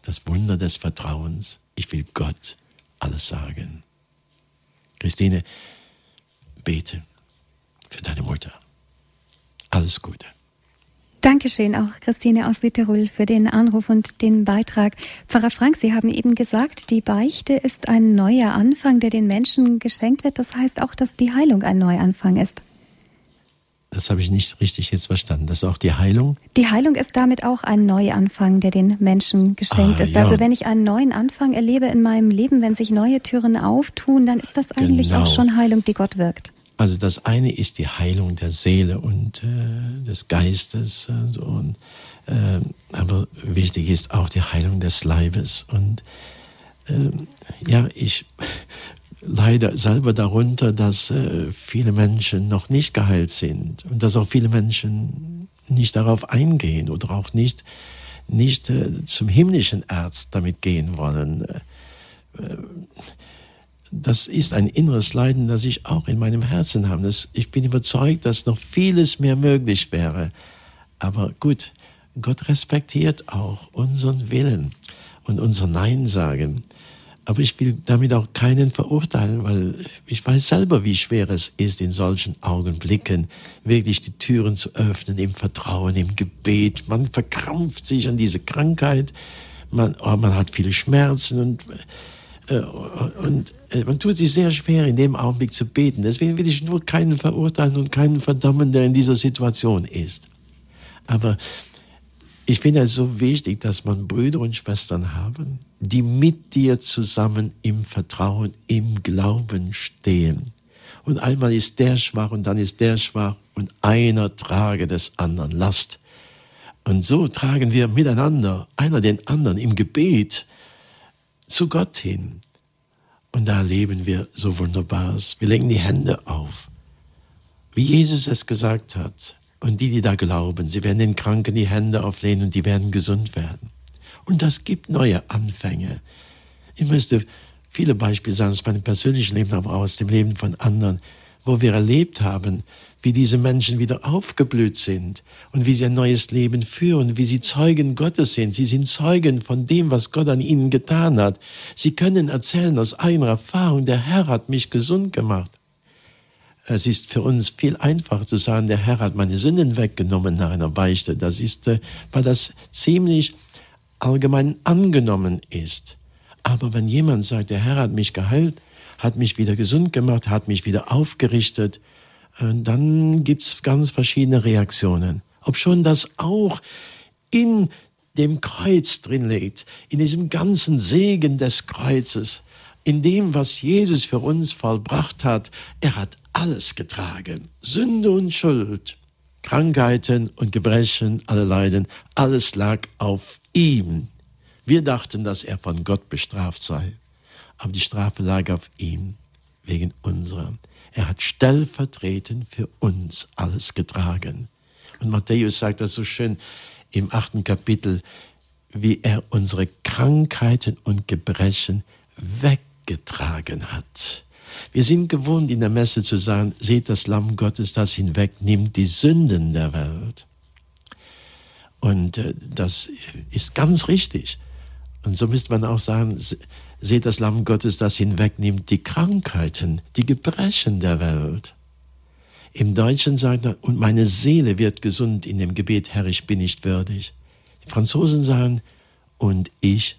das Wunder des Vertrauens. Ich will Gott alles sagen. Christine, bete für deine Mutter. Alles Gute. Dankeschön auch Christine aus Südtirol für den Anruf und den Beitrag. Pfarrer Frank, Sie haben eben gesagt, die Beichte ist ein neuer Anfang, der den Menschen geschenkt wird. Das heißt auch, dass die Heilung ein Neuanfang ist. Das habe ich nicht richtig jetzt verstanden. Das ist auch die Heilung? Die Heilung ist damit auch ein Neuanfang, der den Menschen geschenkt ah, ist. Ja. Also wenn ich einen neuen Anfang erlebe in meinem Leben, wenn sich neue Türen auftun, dann ist das eigentlich genau. auch schon Heilung, die Gott wirkt. Also das eine ist die Heilung der Seele und äh, des Geistes. Also und, äh, aber wichtig ist auch die Heilung des Leibes. Und äh, ja, ich leide selber darunter, dass äh, viele Menschen noch nicht geheilt sind und dass auch viele Menschen nicht darauf eingehen oder auch nicht, nicht äh, zum himmlischen Arzt damit gehen wollen. Das ist ein inneres Leiden, das ich auch in meinem Herzen habe. Das, ich bin überzeugt, dass noch vieles mehr möglich wäre. Aber gut, Gott respektiert auch unseren Willen und unser Nein sagen. Aber ich will damit auch keinen verurteilen, weil ich weiß selber, wie schwer es ist, in solchen Augenblicken wirklich die Türen zu öffnen, im Vertrauen, im Gebet. Man verkrampft sich an diese Krankheit, man, oh, man hat viele Schmerzen und, äh, und man tut sich sehr schwer, in dem Augenblick zu beten. Deswegen will ich nur keinen verurteilen und keinen verdammen, der in dieser Situation ist. Aber ich finde es so wichtig, dass man Brüder und Schwestern haben, die mit dir zusammen im Vertrauen, im Glauben stehen. Und einmal ist der schwach und dann ist der schwach und einer trage des anderen Last. Und so tragen wir miteinander, einer den anderen im Gebet zu Gott hin. Und da erleben wir so Wunderbares. Wir legen die Hände auf, wie Jesus es gesagt hat. Und die, die da glauben, sie werden den Kranken die Hände auflehnen und die werden gesund werden. Und das gibt neue Anfänge. Ich müsste viele Beispiele sagen aus meinem persönlichen Leben, aber auch aus dem Leben von anderen, wo wir erlebt haben, wie diese Menschen wieder aufgeblüht sind und wie sie ein neues Leben führen, wie sie Zeugen Gottes sind. Sie sind Zeugen von dem, was Gott an ihnen getan hat. Sie können erzählen aus eigener Erfahrung, der Herr hat mich gesund gemacht. Es ist für uns viel einfacher zu sagen, der Herr hat meine Sünden weggenommen nach einer Beichte. Das ist, äh, weil das ziemlich allgemein angenommen ist. Aber wenn jemand sagt, der Herr hat mich geheilt, hat mich wieder gesund gemacht, hat mich wieder aufgerichtet, dann gibt es ganz verschiedene Reaktionen. Ob schon das auch in dem Kreuz drin liegt, in diesem ganzen Segen des Kreuzes, in dem, was Jesus für uns vollbracht hat. Er hat alles getragen. Sünde und Schuld, Krankheiten und Gebrechen, alle Leiden, alles lag auf ihm. Wir dachten, dass er von Gott bestraft sei, aber die Strafe lag auf ihm wegen unserer. Er hat stellvertretend für uns alles getragen. Und Matthäus sagt das so schön im achten Kapitel, wie er unsere Krankheiten und Gebrechen weg getragen hat. Wir sind gewohnt, in der Messe zu sagen, seht das Lamm Gottes, das hinwegnimmt die Sünden der Welt. Und äh, das ist ganz richtig. Und so müsste man auch sagen, seht das Lamm Gottes, das hinwegnimmt die Krankheiten, die Gebrechen der Welt. Im Deutschen sagt er, und meine Seele wird gesund in dem Gebet, Herr, ich bin nicht würdig. Die Franzosen sagen, und ich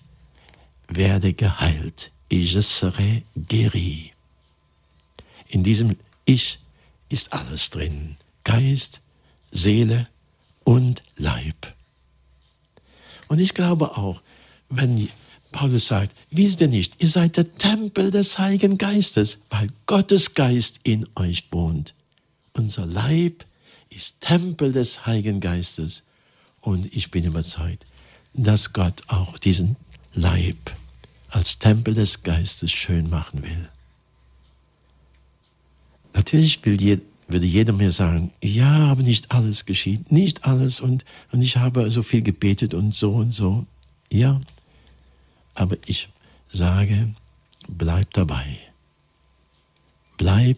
werde geheilt je serai guéri. In diesem Ich ist alles drin. Geist, Seele und Leib. Und ich glaube auch, wenn Paulus sagt, wisst ihr nicht, ihr seid der Tempel des Heiligen Geistes, weil Gottes Geist in euch wohnt. Unser Leib ist Tempel des Heiligen Geistes. Und ich bin überzeugt, dass Gott auch diesen Leib als Tempel des Geistes schön machen will. Natürlich will je, würde jeder mir sagen, ja, aber nicht alles geschieht, nicht alles und, und ich habe so viel gebetet und so und so. Ja, aber ich sage, bleib dabei. Bleib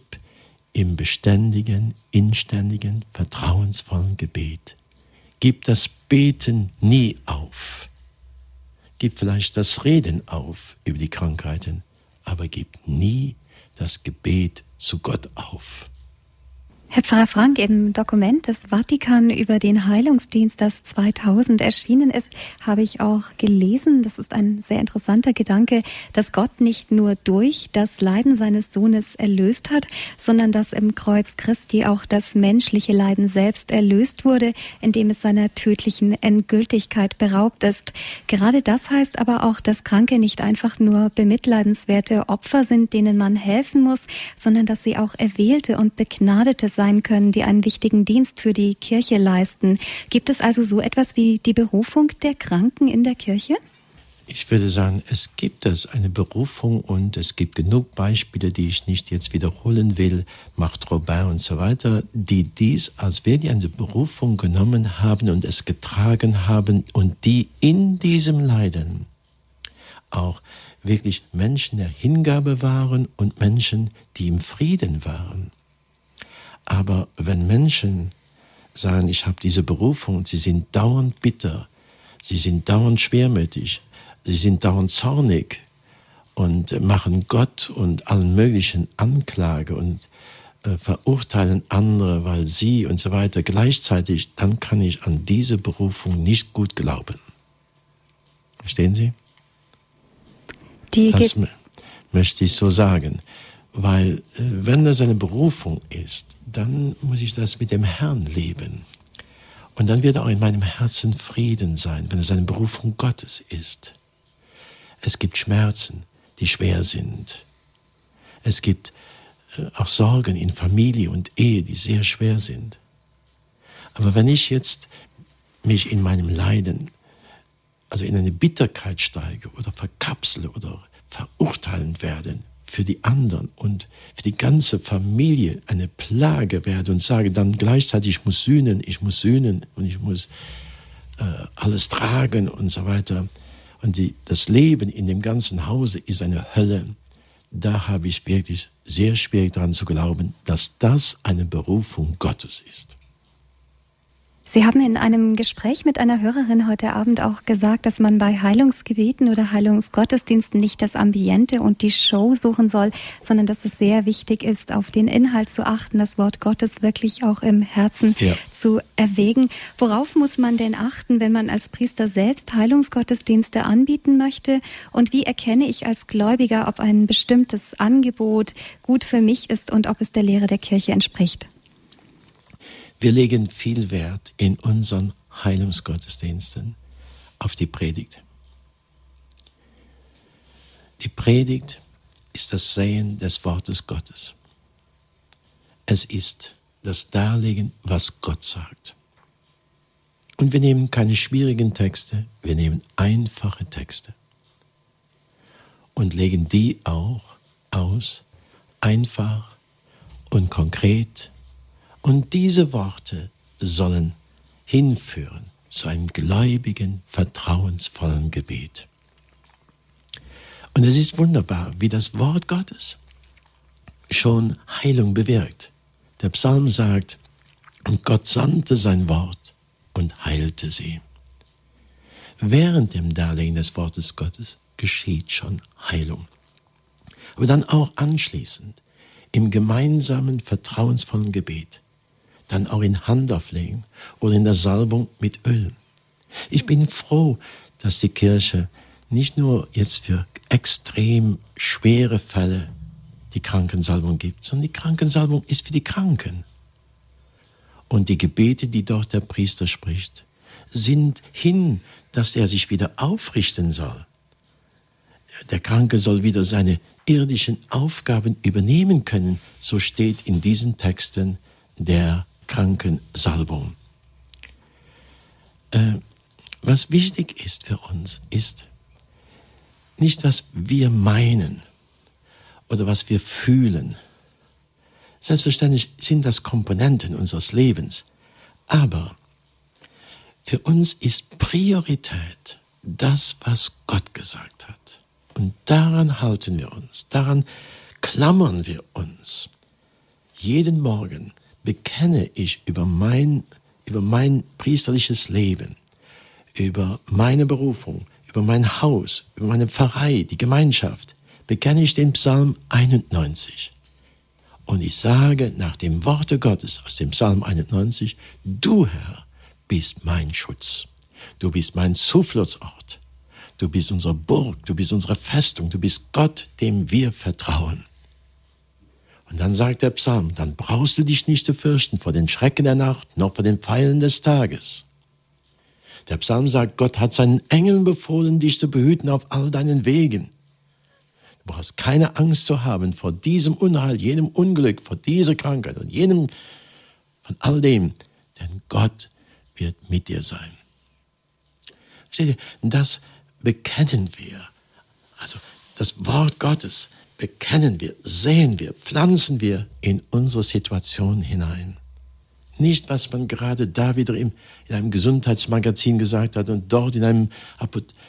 im beständigen, inständigen, vertrauensvollen Gebet. Gib das Beten nie auf. Gib vielleicht das Reden auf über die Krankheiten, aber gib nie das Gebet zu Gott auf. Herr Pfarrer Frank, im Dokument des Vatikan über den Heilungsdienst, das 2000 erschienen ist, habe ich auch gelesen, das ist ein sehr interessanter Gedanke, dass Gott nicht nur durch das Leiden seines Sohnes erlöst hat, sondern dass im Kreuz Christi auch das menschliche Leiden selbst erlöst wurde, indem es seiner tödlichen Endgültigkeit beraubt ist. Gerade das heißt aber auch, dass Kranke nicht einfach nur bemitleidenswerte Opfer sind, denen man helfen muss, sondern dass sie auch erwählte und begnadete sein können, die einen wichtigen Dienst für die Kirche leisten. Gibt es also so etwas wie die Berufung der Kranken in der Kirche? Ich würde sagen, es gibt es eine Berufung und es gibt genug Beispiele, die ich nicht jetzt wiederholen will, macht Robin und so weiter, die dies als wirklich eine Berufung genommen haben und es getragen haben und die in diesem Leiden auch wirklich Menschen der Hingabe waren und Menschen, die im Frieden waren. Aber wenn Menschen sagen, ich habe diese Berufung und sie sind dauernd bitter, sie sind dauernd schwermütig, sie sind dauernd zornig und machen Gott und allen möglichen Anklage und äh, verurteilen andere, weil sie und so weiter gleichzeitig, dann kann ich an diese Berufung nicht gut glauben. Verstehen Sie? Die das möchte ich so sagen. Weil äh, wenn das eine Berufung ist, dann muss ich das mit dem Herrn leben. Und dann wird auch in meinem Herzen Frieden sein, wenn es eine Berufung Gottes ist. Es gibt Schmerzen, die schwer sind. Es gibt äh, auch Sorgen in Familie und Ehe, die sehr schwer sind. Aber wenn ich jetzt mich in meinem Leiden, also in eine Bitterkeit steige oder verkapsele oder verurteilen werde, für die anderen und für die ganze Familie eine Plage werde und sage dann gleichzeitig, ich muss sühnen, ich muss sühnen und ich muss äh, alles tragen und so weiter. Und die, das Leben in dem ganzen Hause ist eine Hölle. Da habe ich wirklich sehr schwierig daran zu glauben, dass das eine Berufung Gottes ist. Sie haben in einem Gespräch mit einer Hörerin heute Abend auch gesagt, dass man bei Heilungsgebeten oder Heilungsgottesdiensten nicht das Ambiente und die Show suchen soll, sondern dass es sehr wichtig ist, auf den Inhalt zu achten, das Wort Gottes wirklich auch im Herzen ja. zu erwägen. Worauf muss man denn achten, wenn man als Priester selbst Heilungsgottesdienste anbieten möchte? Und wie erkenne ich als Gläubiger, ob ein bestimmtes Angebot gut für mich ist und ob es der Lehre der Kirche entspricht? Wir legen viel Wert in unseren Heilungsgottesdiensten auf die Predigt. Die Predigt ist das Sehen des Wortes Gottes. Es ist das Darlegen, was Gott sagt. Und wir nehmen keine schwierigen Texte, wir nehmen einfache Texte und legen die auch aus, einfach und konkret und diese Worte sollen hinführen zu einem gläubigen, vertrauensvollen Gebet. Und es ist wunderbar, wie das Wort Gottes schon Heilung bewirkt. Der Psalm sagt, und Gott sandte sein Wort und heilte sie. Während dem Darlegen des Wortes Gottes geschieht schon Heilung. Aber dann auch anschließend im gemeinsamen, vertrauensvollen Gebet dann auch in Handauflegen oder in der Salbung mit Öl. Ich bin froh, dass die Kirche nicht nur jetzt für extrem schwere Fälle die Krankensalbung gibt, sondern die Krankensalbung ist für die Kranken. Und die Gebete, die dort der Priester spricht, sind hin, dass er sich wieder aufrichten soll. Der Kranke soll wieder seine irdischen Aufgaben übernehmen können, so steht in diesen Texten der Krankensalbung. Äh, was wichtig ist für uns, ist nicht, was wir meinen oder was wir fühlen. Selbstverständlich sind das Komponenten unseres Lebens, aber für uns ist Priorität das, was Gott gesagt hat. Und daran halten wir uns, daran klammern wir uns. Jeden Morgen bekenne ich über mein, über mein priesterliches Leben, über meine Berufung, über mein Haus, über meine Pfarrei, die Gemeinschaft, bekenne ich den Psalm 91. Und ich sage nach dem Worte Gottes aus dem Psalm 91, du Herr bist mein Schutz. Du bist mein Zufluchtsort. Du bist unsere Burg, du bist unsere Festung, du bist Gott, dem wir vertrauen. Und dann sagt der Psalm, dann brauchst du dich nicht zu fürchten vor den Schrecken der Nacht, noch vor den Pfeilen des Tages. Der Psalm sagt, Gott hat seinen Engeln befohlen, dich zu behüten auf all deinen Wegen. Du brauchst keine Angst zu haben vor diesem Unheil, jenem Unglück, vor dieser Krankheit und jenem, von all dem, denn Gott wird mit dir sein. Versteht ihr? Das bekennen wir. Also das Wort Gottes bekennen wir, sehen wir, pflanzen wir in unsere Situation hinein. Nicht, was man gerade da wieder im, in einem Gesundheitsmagazin gesagt hat und dort in einem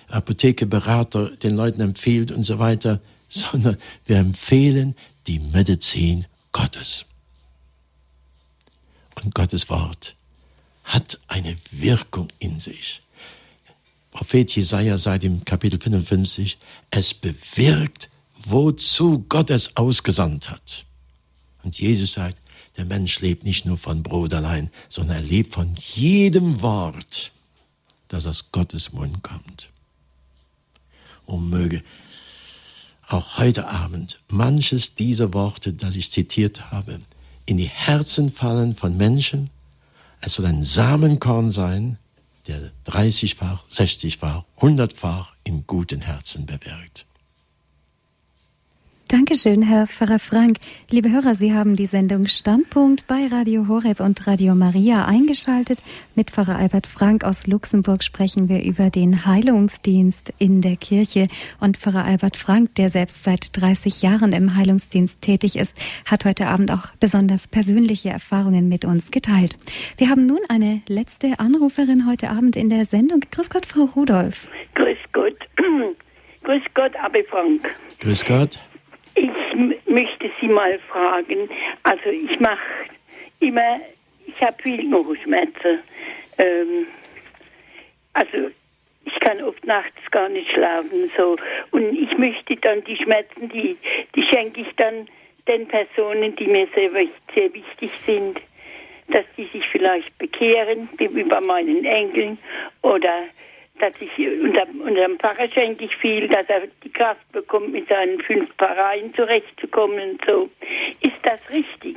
Apothekeberater den Leuten empfiehlt und so weiter, <laughs> sondern wir empfehlen die Medizin Gottes. Und Gottes Wort hat eine Wirkung in sich. Prophet Jesaja sagt im Kapitel 55, es bewirkt, wozu Gott es ausgesandt hat. Und Jesus sagt, der Mensch lebt nicht nur von Brot allein, sondern er lebt von jedem Wort, das aus Gottes Mund kommt. Und möge auch heute Abend manches dieser Worte, das ich zitiert habe, in die Herzen fallen von Menschen. Es soll ein Samenkorn sein, der 30-fach, 60-fach, 100-fach im guten Herzen bewirkt. Dankeschön, Herr Pfarrer Frank. Liebe Hörer, Sie haben die Sendung Standpunkt bei Radio Horeb und Radio Maria eingeschaltet. Mit Pfarrer Albert Frank aus Luxemburg sprechen wir über den Heilungsdienst in der Kirche. Und Pfarrer Albert Frank, der selbst seit 30 Jahren im Heilungsdienst tätig ist, hat heute Abend auch besonders persönliche Erfahrungen mit uns geteilt. Wir haben nun eine letzte Anruferin heute Abend in der Sendung. Grüß Gott, Frau Rudolph. Grüß Gott. <clears throat> Grüß Gott, Abi Frank. Grüß Gott. Ich möchte Sie mal fragen, also ich mache immer, ich habe viel Knochenschmerzen. Ähm, also ich kann oft nachts gar nicht schlafen so und ich möchte dann die Schmerzen, die, die schenke ich dann den Personen, die mir sehr, sehr wichtig sind, dass die sich vielleicht bekehren, wie bei meinen Enkeln oder dass ich unter, unter Pfarrer schenke ich viel, dass er die Kraft bekommt, mit seinen fünf Pfarreien zurechtzukommen und so. Ist das richtig?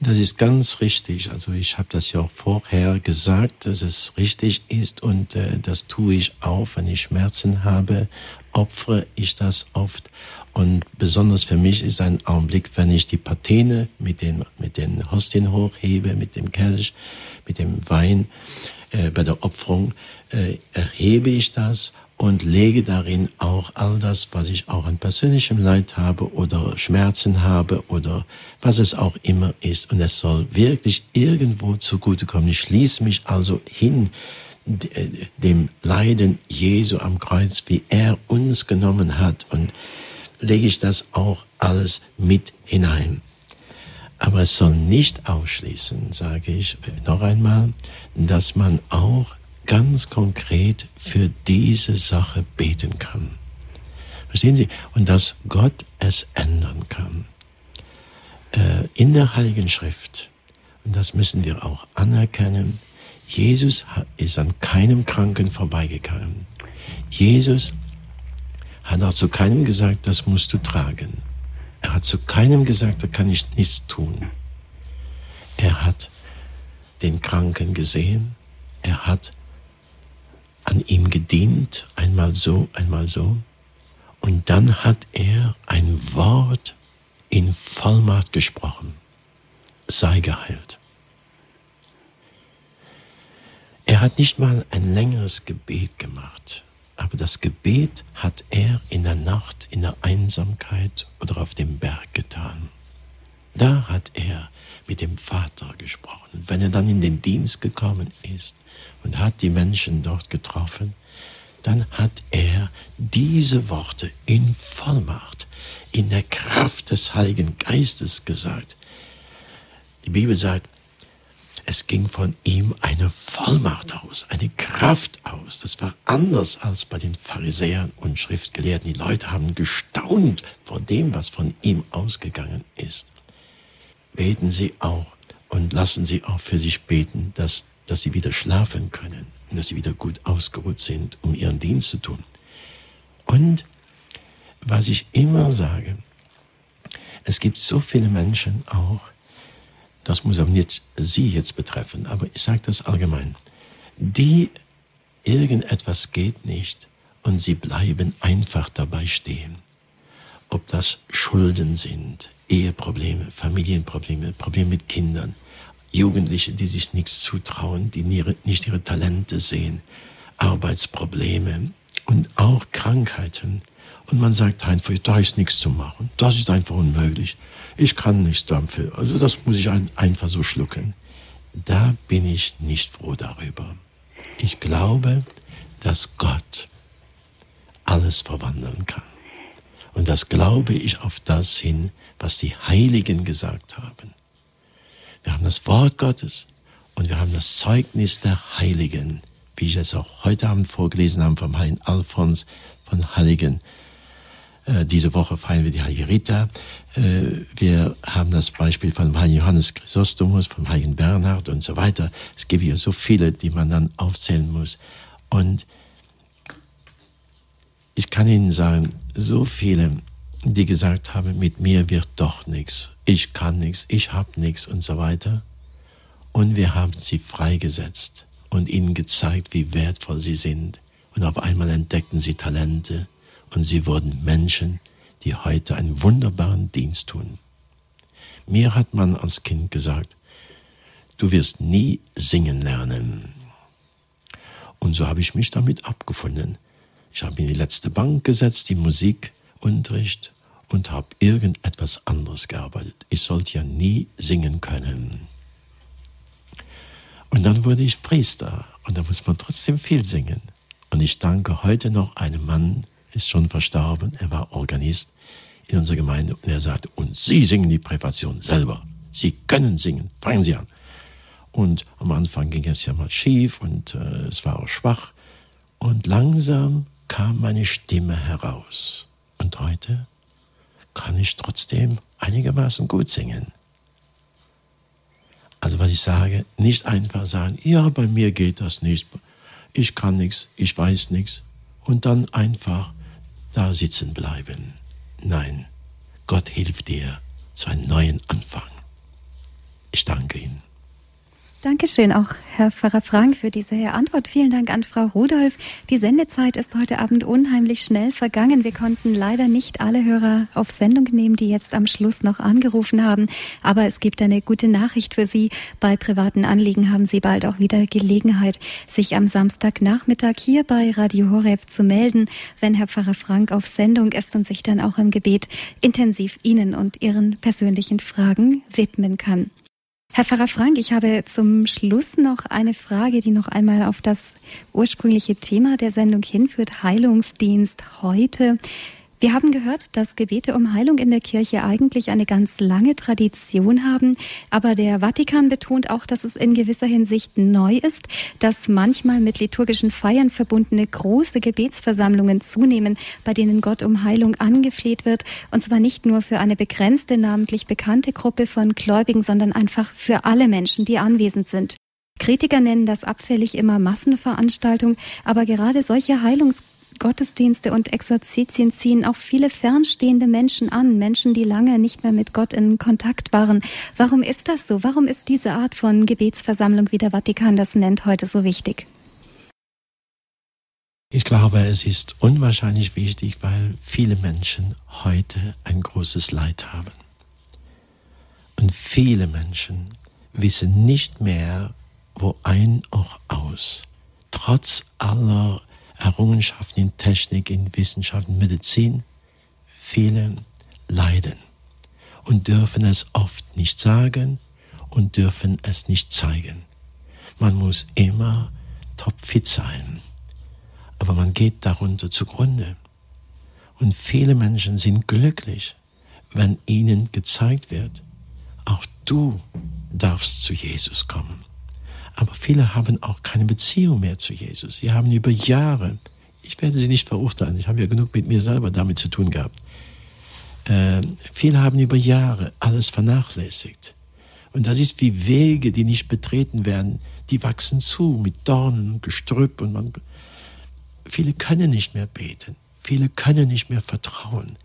Das ist ganz richtig. Also ich habe das ja auch vorher gesagt, dass es richtig ist und äh, das tue ich auch, wenn ich Schmerzen habe, opfere ich das oft. Und besonders für mich ist ein Augenblick, wenn ich die Patene mit den, mit den Hostien hochhebe, mit dem Kelch, mit dem Wein äh, bei der Opferung äh, erhebe ich das und lege darin auch all das, was ich auch an persönlichem Leid habe oder Schmerzen habe oder was es auch immer ist. Und es soll wirklich irgendwo zugutekommen. Ich schließe mich also hin äh, dem Leiden Jesu am Kreuz, wie er uns genommen hat und lege ich das auch alles mit hinein. Aber es soll nicht ausschließen, sage ich noch einmal, dass man auch ganz konkret für diese Sache beten kann. Verstehen Sie? Und dass Gott es ändern kann. Äh, in der Heiligen Schrift, und das müssen wir auch anerkennen, Jesus ist an keinem Kranken vorbeigegangen. Jesus hat auch zu keinem gesagt, das musst du tragen. Er hat zu keinem gesagt, da kann ich nichts tun. Er hat den Kranken gesehen, er hat an ihm gedient, einmal so, einmal so, und dann hat er ein Wort in Vollmacht gesprochen, sei geheilt. Er hat nicht mal ein längeres Gebet gemacht. Aber das Gebet hat er in der Nacht, in der Einsamkeit oder auf dem Berg getan. Da hat er mit dem Vater gesprochen. Wenn er dann in den Dienst gekommen ist und hat die Menschen dort getroffen, dann hat er diese Worte in Vollmacht, in der Kraft des Heiligen Geistes gesagt. Die Bibel sagt, es ging von ihm eine Vollmacht aus, eine Kraft aus. Das war anders als bei den Pharisäern und Schriftgelehrten. Die Leute haben gestaunt vor dem, was von ihm ausgegangen ist. beten Sie auch und lassen Sie auch für sich beten, dass, dass Sie wieder schlafen können und dass Sie wieder gut ausgeruht sind, um Ihren Dienst zu tun. Und was ich immer sage, es gibt so viele Menschen auch, das muss auch nicht Sie jetzt betreffen, aber ich sage das allgemein, die irgendetwas geht nicht und sie bleiben einfach dabei stehen. Ob das Schulden sind, Eheprobleme, Familienprobleme, Probleme mit Kindern, Jugendliche, die sich nichts zutrauen, die nicht ihre Talente sehen, Arbeitsprobleme und auch Krankheiten. Und man sagt einfach, da ist nichts zu machen. Das ist einfach unmöglich. Ich kann nichts dafür. Also das muss ich einfach so schlucken. Da bin ich nicht froh darüber. Ich glaube, dass Gott alles verwandeln kann. Und das glaube ich auf das hin, was die Heiligen gesagt haben. Wir haben das Wort Gottes und wir haben das Zeugnis der Heiligen, wie ich es auch heute Abend vorgelesen habe vom Heiligen Alphons von Heiligen. Äh, diese Woche feiern wir die Heilige Rita. Äh, wir haben das Beispiel von Heiligen Johannes Chrysostomus, vom Heiligen Bernhard und so weiter. Es gibt hier so viele, die man dann aufzählen muss. Und ich kann Ihnen sagen, so viele, die gesagt haben, mit mir wird doch nichts, ich kann nichts, ich habe nichts und so weiter. Und wir haben sie freigesetzt und ihnen gezeigt, wie wertvoll sie sind. Und auf einmal entdeckten sie Talente und sie wurden Menschen, die heute einen wunderbaren Dienst tun. Mir hat man als Kind gesagt, du wirst nie singen lernen. Und so habe ich mich damit abgefunden. Ich habe in die letzte Bank gesetzt, im Musikunterricht und habe irgendetwas anderes gearbeitet. Ich sollte ja nie singen können. Und dann wurde ich Priester und da muss man trotzdem viel singen. Und ich danke heute noch einem Mann, ist schon verstorben, er war Organist in unserer Gemeinde und er sagte, und Sie singen die Präparation selber. Sie können singen, fangen Sie an. Und am Anfang ging es ja mal schief und äh, es war auch schwach. Und langsam kam meine Stimme heraus. Und heute kann ich trotzdem einigermaßen gut singen. Also was ich sage, nicht einfach sagen, ja, bei mir geht das nicht, ich kann nichts, ich weiß nichts und dann einfach da sitzen bleiben. Nein, Gott hilft dir zu einem neuen Anfang. Ich danke Ihnen. Dankeschön auch, Herr Pfarrer Frank, für diese Antwort. Vielen Dank an Frau Rudolph. Die Sendezeit ist heute Abend unheimlich schnell vergangen. Wir konnten leider nicht alle Hörer auf Sendung nehmen, die jetzt am Schluss noch angerufen haben. Aber es gibt eine gute Nachricht für Sie. Bei privaten Anliegen haben Sie bald auch wieder Gelegenheit, sich am Samstagnachmittag hier bei Radio Horeb zu melden, wenn Herr Pfarrer Frank auf Sendung ist und sich dann auch im Gebet intensiv Ihnen und Ihren persönlichen Fragen widmen kann. Herr Pfarrer Frank, ich habe zum Schluss noch eine Frage, die noch einmal auf das ursprüngliche Thema der Sendung hinführt, Heilungsdienst heute. Wir haben gehört, dass Gebete um Heilung in der Kirche eigentlich eine ganz lange Tradition haben, aber der Vatikan betont auch, dass es in gewisser Hinsicht neu ist, dass manchmal mit liturgischen Feiern verbundene große Gebetsversammlungen zunehmen, bei denen Gott um Heilung angefleht wird, und zwar nicht nur für eine begrenzte, namentlich bekannte Gruppe von Gläubigen, sondern einfach für alle Menschen, die anwesend sind. Kritiker nennen das abfällig immer Massenveranstaltung, aber gerade solche Heilungs Gottesdienste und Exerzitien ziehen auch viele fernstehende Menschen an, Menschen, die lange nicht mehr mit Gott in Kontakt waren. Warum ist das so? Warum ist diese Art von Gebetsversammlung, wie der Vatikan das nennt, heute so wichtig? Ich glaube, es ist unwahrscheinlich wichtig, weil viele Menschen heute ein großes Leid haben. Und viele Menschen wissen nicht mehr, wo ein auch aus. Trotz aller Errungenschaften in Technik, in Wissenschaft, in Medizin. Viele leiden und dürfen es oft nicht sagen und dürfen es nicht zeigen. Man muss immer topfit sein, aber man geht darunter zugrunde. Und viele Menschen sind glücklich, wenn ihnen gezeigt wird, auch du darfst zu Jesus kommen. Aber viele haben auch keine Beziehung mehr zu Jesus. Sie haben über Jahre, ich werde sie nicht verurteilen, ich habe ja genug mit mir selber damit zu tun gehabt. Äh, viele haben über Jahre alles vernachlässigt Und das ist wie Wege, die nicht betreten werden. Die wachsen zu mit Dornen und Gestrüpp und man, viele können nicht mehr beten. Viele können nicht mehr vertrauen.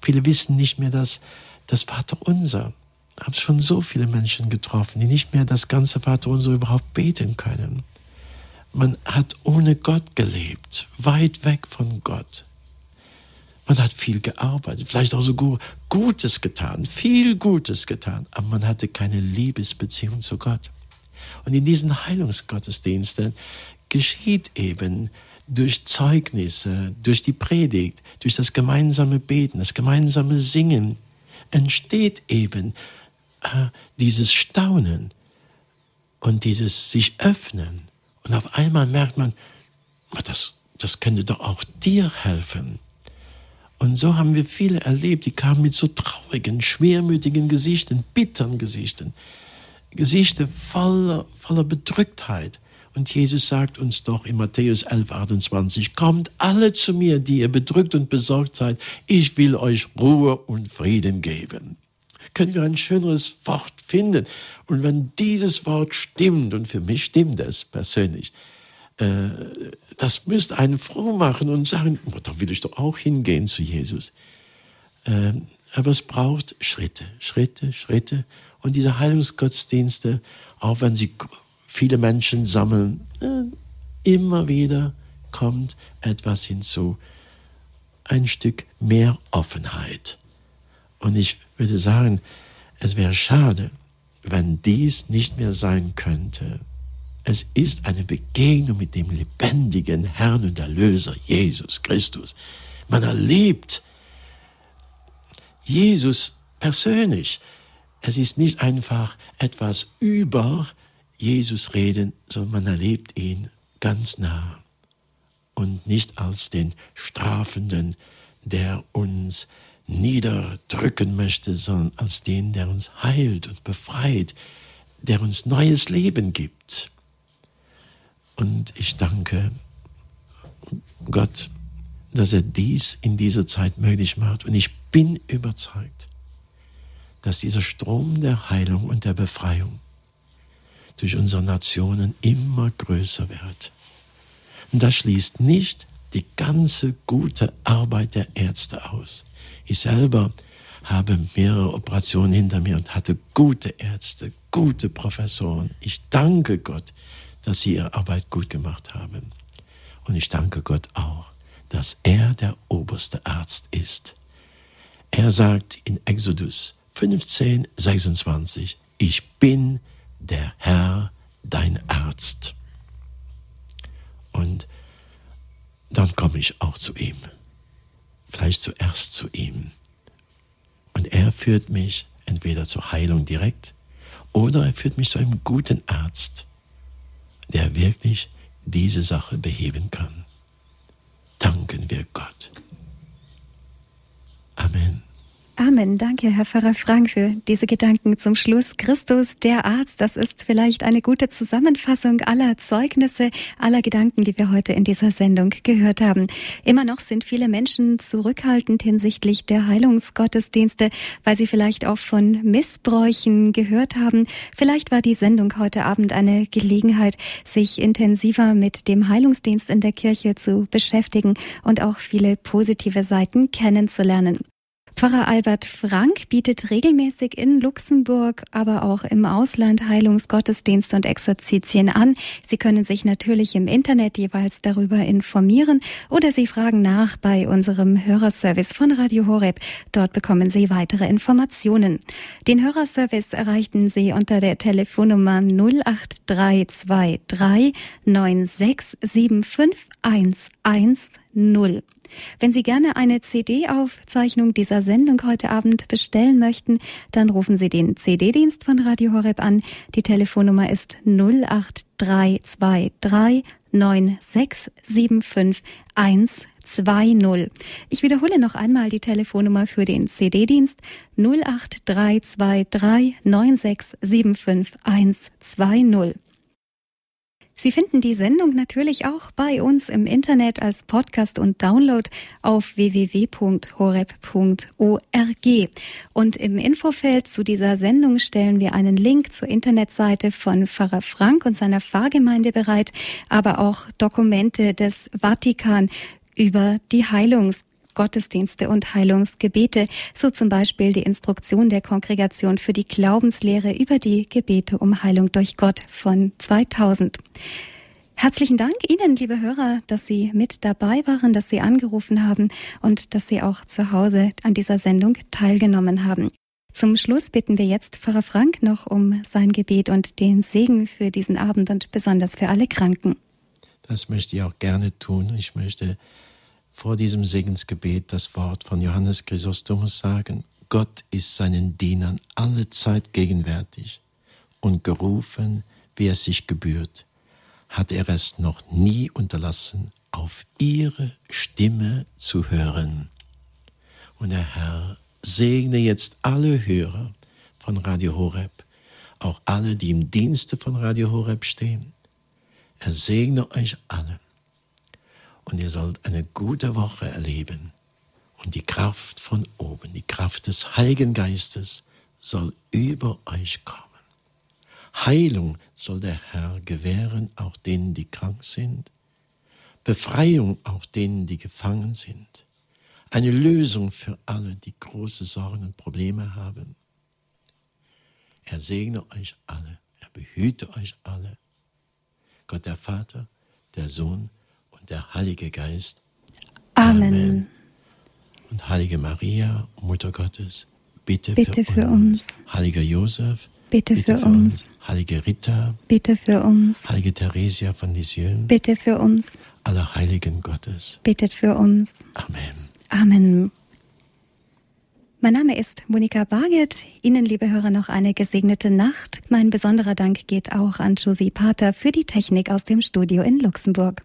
Viele wissen nicht mehr, dass das Vaterunser. Habe schon so viele Menschen getroffen, die nicht mehr das ganze Vaterunser überhaupt beten können. Man hat ohne Gott gelebt, weit weg von Gott. Man hat viel gearbeitet, vielleicht auch so Gutes getan, viel Gutes getan, aber man hatte keine Liebesbeziehung zu Gott. Und in diesen Heilungsgottesdiensten geschieht eben durch Zeugnisse, durch die Predigt, durch das gemeinsame Beten, das gemeinsame Singen, entsteht eben dieses Staunen und dieses sich öffnen. Und auf einmal merkt man, das, das könnte doch auch dir helfen. Und so haben wir viele erlebt, die kamen mit so traurigen, schwermütigen Gesichtern, bitteren Gesichtern, Gesichter voller, voller Bedrücktheit. Und Jesus sagt uns doch in Matthäus 11, 28, kommt alle zu mir, die ihr bedrückt und besorgt seid, ich will euch Ruhe und Frieden geben. Können wir ein schöneres Wort finden? Und wenn dieses Wort stimmt, und für mich stimmt es persönlich, äh, das müsste einen froh machen und sagen, oh, da will ich doch auch hingehen zu Jesus. Äh, aber es braucht Schritte, Schritte, Schritte. Und diese Heilungsgottesdienste, auch wenn sie viele Menschen sammeln, äh, immer wieder kommt etwas hinzu. Ein Stück mehr Offenheit. Und ich würde sagen, es wäre schade, wenn dies nicht mehr sein könnte. Es ist eine Begegnung mit dem lebendigen Herrn und Erlöser Jesus Christus. Man erlebt Jesus persönlich. Es ist nicht einfach etwas über Jesus reden, sondern man erlebt ihn ganz nah und nicht als den Strafenden, der uns niederdrücken möchte, sondern als den, der uns heilt und befreit, der uns neues Leben gibt. Und ich danke Gott, dass er dies in dieser Zeit möglich macht. Und ich bin überzeugt, dass dieser Strom der Heilung und der Befreiung durch unsere Nationen immer größer wird. Und das schließt nicht die ganze gute Arbeit der Ärzte aus. Ich selber habe mehrere Operationen hinter mir und hatte gute Ärzte, gute Professoren. Ich danke Gott, dass sie ihre Arbeit gut gemacht haben. Und ich danke Gott auch, dass er der oberste Arzt ist. Er sagt in Exodus 15, 26, ich bin der Herr, dein Arzt. Und dann komme ich auch zu ihm. Vielleicht zuerst zu ihm. Und er führt mich entweder zur Heilung direkt oder er führt mich zu einem guten Arzt, der wirklich diese Sache beheben kann. Danken wir Gott. Amen. Amen. Danke, Herr Pfarrer Frank, für diese Gedanken zum Schluss. Christus, der Arzt, das ist vielleicht eine gute Zusammenfassung aller Zeugnisse, aller Gedanken, die wir heute in dieser Sendung gehört haben. Immer noch sind viele Menschen zurückhaltend hinsichtlich der Heilungsgottesdienste, weil sie vielleicht auch von Missbräuchen gehört haben. Vielleicht war die Sendung heute Abend eine Gelegenheit, sich intensiver mit dem Heilungsdienst in der Kirche zu beschäftigen und auch viele positive Seiten kennenzulernen. Pfarrer Albert Frank bietet regelmäßig in Luxemburg, aber auch im Ausland Heilungsgottesdienste und Exerzitien an. Sie können sich natürlich im Internet jeweils darüber informieren oder Sie fragen nach bei unserem Hörerservice von Radio Horeb. Dort bekommen Sie weitere Informationen. Den Hörerservice erreichten Sie unter der Telefonnummer 08323 9675 110. Wenn Sie gerne eine CD-Aufzeichnung dieser Sendung heute Abend bestellen möchten, dann rufen Sie den CD-Dienst von Radio Horeb an. Die Telefonnummer ist 08323 9675 120. Ich wiederhole noch einmal die Telefonnummer für den CD-Dienst 08323 9675 120. Sie finden die Sendung natürlich auch bei uns im Internet als Podcast und Download auf www.horeb.org. Und im Infofeld zu dieser Sendung stellen wir einen Link zur Internetseite von Pfarrer Frank und seiner Pfarrgemeinde bereit, aber auch Dokumente des Vatikan über die Heilungs Gottesdienste und Heilungsgebete, so zum Beispiel die Instruktion der Kongregation für die Glaubenslehre über die Gebete um Heilung durch Gott von 2000. Herzlichen Dank Ihnen, liebe Hörer, dass Sie mit dabei waren, dass Sie angerufen haben und dass Sie auch zu Hause an dieser Sendung teilgenommen haben. Zum Schluss bitten wir jetzt Pfarrer Frank noch um sein Gebet und den Segen für diesen Abend und besonders für alle Kranken. Das möchte ich auch gerne tun. Ich möchte vor diesem Segensgebet das Wort von Johannes Chrysostomus sagen. Gott ist seinen Dienern alle Zeit gegenwärtig und gerufen, wie es sich gebührt, hat er es noch nie unterlassen, auf ihre Stimme zu hören. Und der Herr segne jetzt alle Hörer von Radio Horeb, auch alle, die im Dienste von Radio Horeb stehen. Er segne euch alle und ihr sollt eine gute Woche erleben. Und die Kraft von oben, die Kraft des Heiligen Geistes soll über euch kommen. Heilung soll der Herr gewähren, auch denen, die krank sind. Befreiung auch denen, die gefangen sind. Eine Lösung für alle, die große Sorgen und Probleme haben. Er segne euch alle, er behüte euch alle. Gott der Vater, der Sohn, der Heilige Geist. Amen. Amen. Und Heilige Maria, Mutter Gottes, bitte, bitte für, für uns. uns. Heiliger Josef, bitte, bitte für, für uns. uns. Heilige Rita, bitte für uns. Heilige Theresia von Lisieux, bitte für uns. Alle Heiligen Gottes, bittet für uns. Amen. Amen. Mein Name ist Monika Barget. Ihnen, liebe Hörer, noch eine gesegnete Nacht. Mein besonderer Dank geht auch an Josie Pater für die Technik aus dem Studio in Luxemburg.